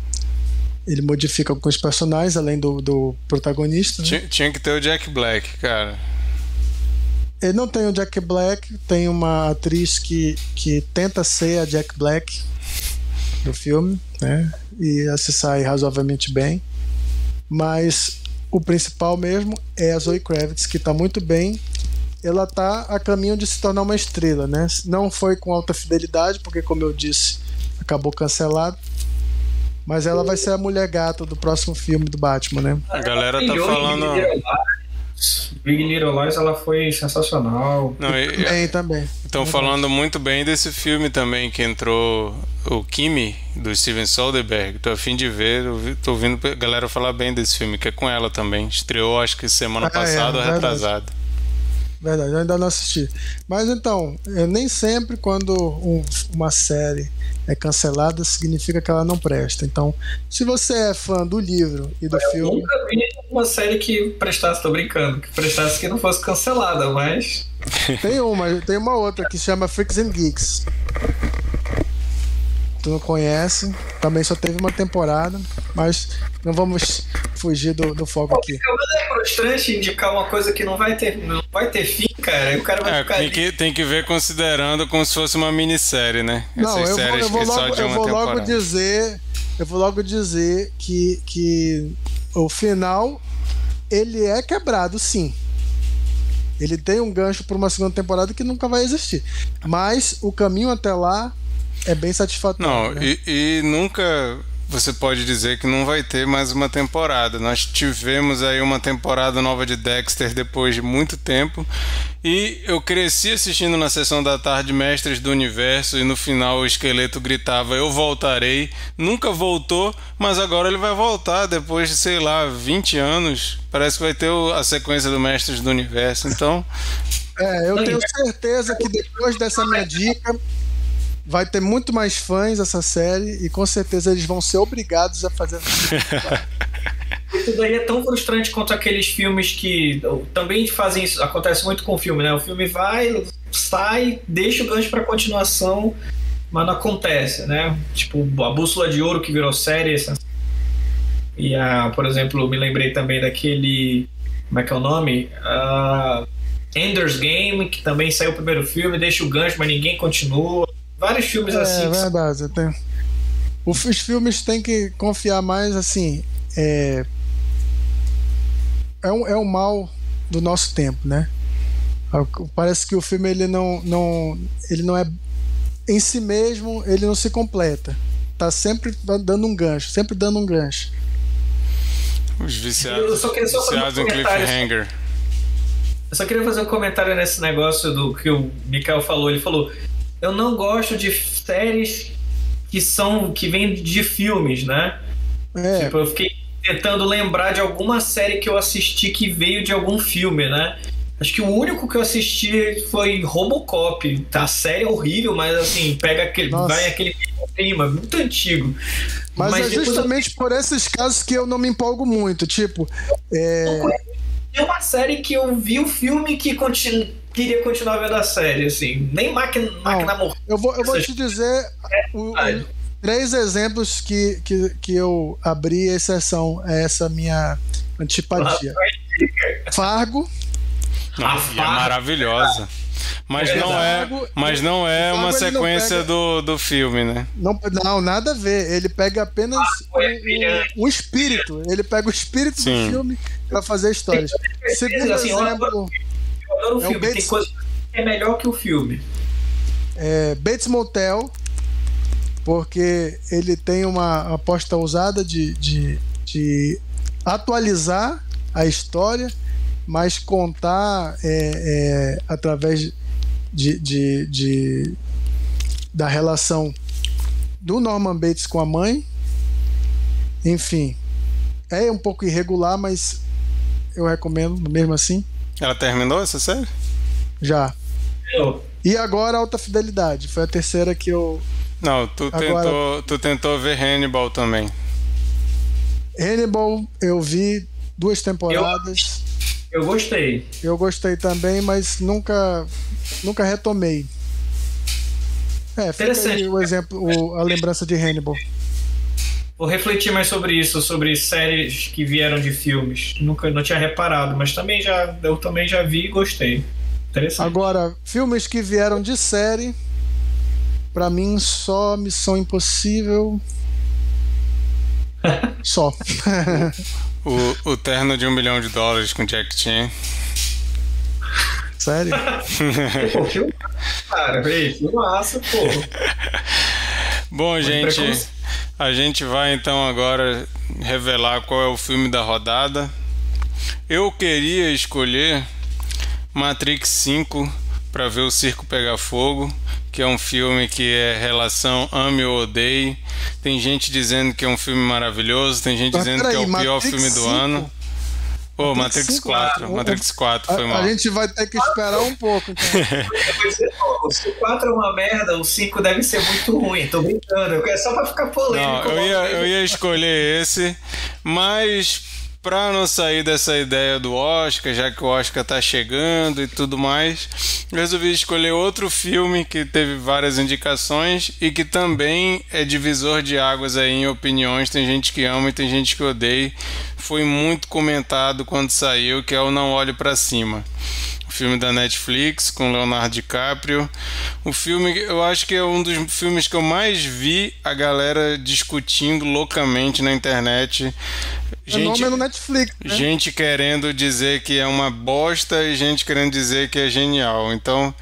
Ele modifica alguns personagens além do, do protagonista. né? Tinha, tinha que ter o Jack Black, cara. Ele não tem o Jack Black, tem uma atriz que, que tenta ser a Jack Black do filme, né? E ela se sai razoavelmente bem. Mas o principal mesmo é a Zoe Kravitz, que está muito bem. Ela está a caminho de se tornar uma estrela, né? Não foi com alta fidelidade, porque como eu disse, acabou cancelado. Mas ela vai ser a mulher gata do próximo filme do Batman, né? A galera tá falando. Big Little Lies. Ela foi sensacional. Não, e- Bem também. Estão falando muito bem desse filme também que entrou o Kimi do Steven Soderbergh. Tô a fim de ver, eu tô ouvindo a galera falar bem desse filme, que é com ela também. Estreou acho que semana Ah, é, passada ou verdade. retrasada. Verdade, eu ainda não assisti. Mas então, eu nem sempre quando um- uma série é cancelada significa que ela não presta. Então, se você é fã do livro e do filme, Nunca vi uma série que prestasse, tô brincando, que prestasse que não fosse cancelada, mas. tem uma, tem uma outra que se chama Freaks and Geeks. Tu não conhece, também só teve uma temporada, mas não vamos fugir do, do foco aqui. Mas é frustrante indicar uma coisa que não vai ter, não vai ter fim, cara. E o cara vai É, ficar tem ali. que, tem que ver considerando como se fosse uma minissérie, né? Não, Essas eu vou, séries eu vou que só logo, de eu vou logo dizer eu vou logo dizer que, que o final ele é quebrado, sim. Ele tem um gancho para uma segunda temporada que nunca vai existir. Mas o caminho até lá é bem satisfatório. Não, né? e, e nunca você pode dizer que não vai ter mais uma temporada. Nós tivemos aí uma temporada nova de Dexter depois de muito tempo. E eu cresci assistindo na sessão da tarde Mestres do Universo e no final o esqueleto gritava: Eu voltarei. Nunca voltou, mas agora ele vai voltar depois de, sei lá, 20 anos. Parece que vai ter a sequência do Mestres do Universo. Então. É, eu tenho certeza que depois dessa minha dica vai ter muito mais fãs essa série e com certeza eles vão ser obrigados a fazer Isso daí é tão frustrante quanto aqueles filmes que também fazem isso, acontece muito com o filme, né? O filme vai, sai, deixa o gancho para continuação, mas não acontece, né? Tipo, a Bússola de Ouro que virou série, e a, por exemplo, me lembrei também daquele, como é que é o nome? Uh, Ender's Game, que também saiu o primeiro filme, deixa o gancho, mas ninguém continua. Vários filmes é, assim. É verdade. Tenho... Os filmes têm que confiar mais assim. É, é, um, é um mal do nosso tempo, né? Parece que o filme ele não, não, ele não é em si mesmo, ele não se completa. Tá sempre dando um gancho, sempre dando um gancho. Os viciados, eu só queria só viciados um em cliffhanger. Eu só queria fazer um comentário nesse negócio do que o Mikael falou. Ele falou: eu não gosto de séries que são que vêm de filmes, né? É. Tipo, eu fiquei tentando lembrar de alguma série que eu assisti que veio de algum filme, né? Acho que o único que eu assisti foi Robocop. Tá, a série é horrível, mas assim, pega aquele. Nossa. Vai aquele clima, muito antigo. Mas, mas é justamente eu... por esses casos que eu não me empolgo muito. Tipo. É... Tem uma série que eu vi o filme que continua queria continuar vendo a série, assim. Nem máquina, máquina morreu. Eu vou, eu vou te dizer o, o, três exemplos que, que, que eu abri exceção a essa minha antipatia. Fargo. Nossa, é maravilhosa. Mas não é, mas não é uma sequência pega, do, do filme, né? Não, não, nada a ver. Ele pega apenas o, o espírito. Ele pega o espírito Sim. do filme para fazer histórias. Segundo assim, exemplo adoro o é filme. Bates... Tem coisa que é melhor que o filme. É, Bates Motel, porque ele tem uma aposta ousada de, de, de atualizar a história, mas contar é, é, através de, de, de, da relação do Norman Bates com a mãe. Enfim, é um pouco irregular, mas eu recomendo mesmo assim. Ela terminou essa série? Já. Eu. E agora Alta Fidelidade. Foi a terceira que eu. Não, tu, agora... tentou, tu tentou ver Hannibal também. Hannibal, eu vi duas temporadas. Eu, eu gostei. Eu gostei também, mas nunca, nunca retomei. É, fica aí o exemplo, o, a lembrança de Hannibal. Vou refletir mais sobre isso, sobre séries que vieram de filmes. Nunca não tinha reparado, mas também já eu também já vi e gostei. Interessante. Agora, filmes que vieram de série, para mim só Missão Impossível. só. o, o terno de um milhão de dólares com Jack Chan. Sério? pô, filme, cara, filmaço, pô. Bom, gente. A gente vai então agora revelar qual é o filme da rodada. Eu queria escolher Matrix 5 para ver o circo pegar fogo, que é um filme que é relação ame ou odeie. Tem gente dizendo que é um filme maravilhoso, tem gente Mas dizendo que é o pior Matrix filme do 5? ano. Pô, oh, Matrix 4. Matrix 4 foi a, mal. A gente vai ter que esperar um pouco. Então. Se o 4 é uma merda, o 5 deve ser muito ruim. Tô brincando. É só pra ficar polêmico. Não, eu ia, eu ia escolher esse, mas para não sair dessa ideia do Oscar, já que o Oscar tá chegando e tudo mais, resolvi escolher outro filme que teve várias indicações e que também é divisor de águas aí em opiniões. Tem gente que ama e tem gente que odeia foi muito comentado quando saiu, que é o Não Olhe para Cima. o filme da Netflix com Leonardo DiCaprio. O filme, eu acho que é um dos filmes que eu mais vi a galera discutindo loucamente na internet. Gente, é no Netflix. Né? Gente querendo dizer que é uma bosta e gente querendo dizer que é genial. Então,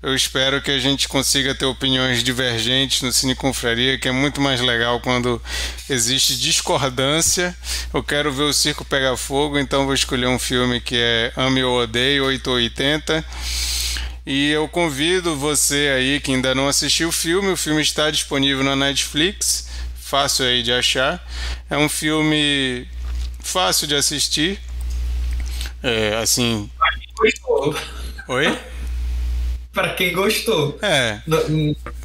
eu espero que a gente consiga ter opiniões divergentes no Cine Confraria, que é muito mais legal quando existe discordância. Eu quero ver o circo pegar fogo, então vou escolher um filme que é Ame ou Odeio, 880. E eu convido você aí que ainda não assistiu o filme, o filme está disponível na Netflix, fácil aí de achar. É um filme fácil de assistir. É, assim. Oi? para quem gostou. É.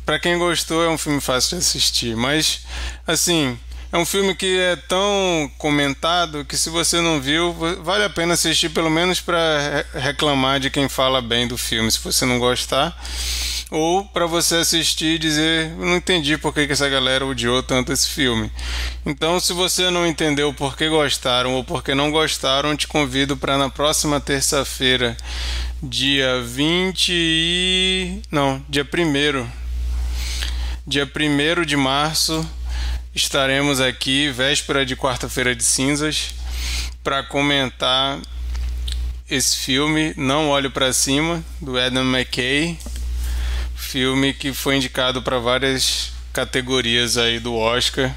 Para quem gostou é um filme fácil de assistir, mas assim, é um filme que é tão comentado que se você não viu, vale a pena assistir pelo menos para reclamar de quem fala bem do filme, se você não gostar, ou para você assistir e dizer, não entendi por que, que essa galera odiou tanto esse filme. Então, se você não entendeu por que gostaram ou por que não gostaram, te convido para na próxima terça-feira dia 20 e. Não, dia 1 Dia 1 de março estaremos aqui, véspera de quarta-feira de cinzas, para comentar esse filme Não Olho para Cima, do Adam McKay. Filme que foi indicado para várias categorias aí do Oscar.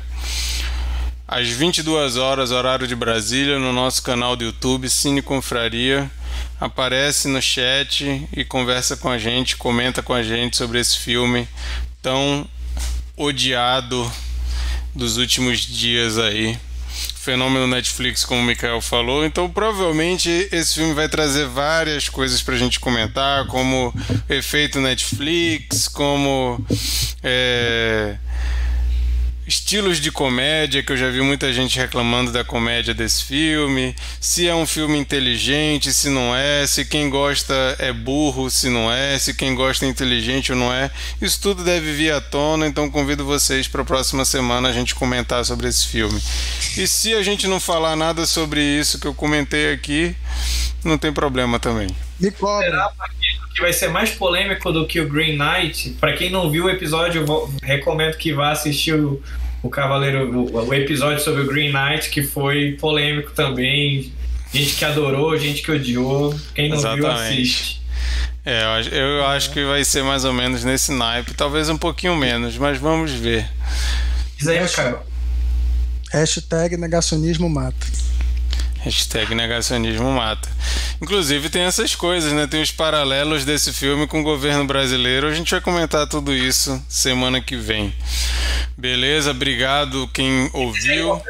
Às 22 horas, horário de Brasília, no nosso canal do YouTube Cine Confraria aparece no chat e conversa com a gente, comenta com a gente sobre esse filme tão odiado dos últimos dias aí. Fenômeno Netflix, como o Mikael falou. Então, provavelmente, esse filme vai trazer várias coisas pra gente comentar, como efeito Netflix, como. É estilos de comédia, que eu já vi muita gente reclamando da comédia desse filme, se é um filme inteligente, se não é, se quem gosta é burro, se não é, se quem gosta é inteligente ou não é. Isso tudo deve vir à tona, então convido vocês para a próxima semana a gente comentar sobre esse filme. E se a gente não falar nada sobre isso que eu comentei aqui, não tem problema também. Me cobra que vai ser mais polêmico do que o Green Knight. Para quem não viu o episódio, eu recomendo que vá assistir o, o Cavaleiro, o, o, episódio sobre o Green Knight, que foi polêmico também. Gente que adorou, gente que odiou. Quem não Exatamente. viu, assiste. É, eu, acho que vai ser mais ou menos nesse naipe, talvez um pouquinho menos, mas vamos ver. Diz aí, Caio. Hashtag negacionismo mata. Hashtag negacionismo mata. Inclusive tem essas coisas, né? Tem os paralelos desse filme com o governo brasileiro. A gente vai comentar tudo isso semana que vem. Beleza? Obrigado quem ouviu.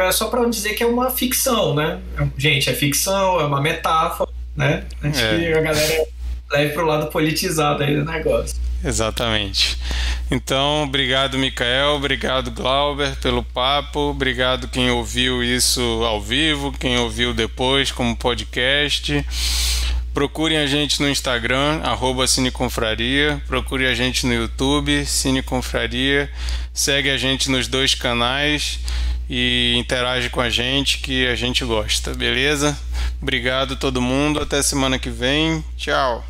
É só para dizer que é uma ficção, né? Gente, é ficção, é uma metáfora, né? Acho é. que a galera leve pro lado politizado aí do negócio. Exatamente. Então, obrigado, Mikael, obrigado, Glauber, pelo papo, obrigado quem ouviu isso ao vivo, quem ouviu depois como podcast. Procurem a gente no Instagram, arroba Cineconfraria. Procure a gente no YouTube, Cineconfraria. Segue a gente nos dois canais e interage com a gente que a gente gosta, beleza? Obrigado todo mundo, até semana que vem. Tchau.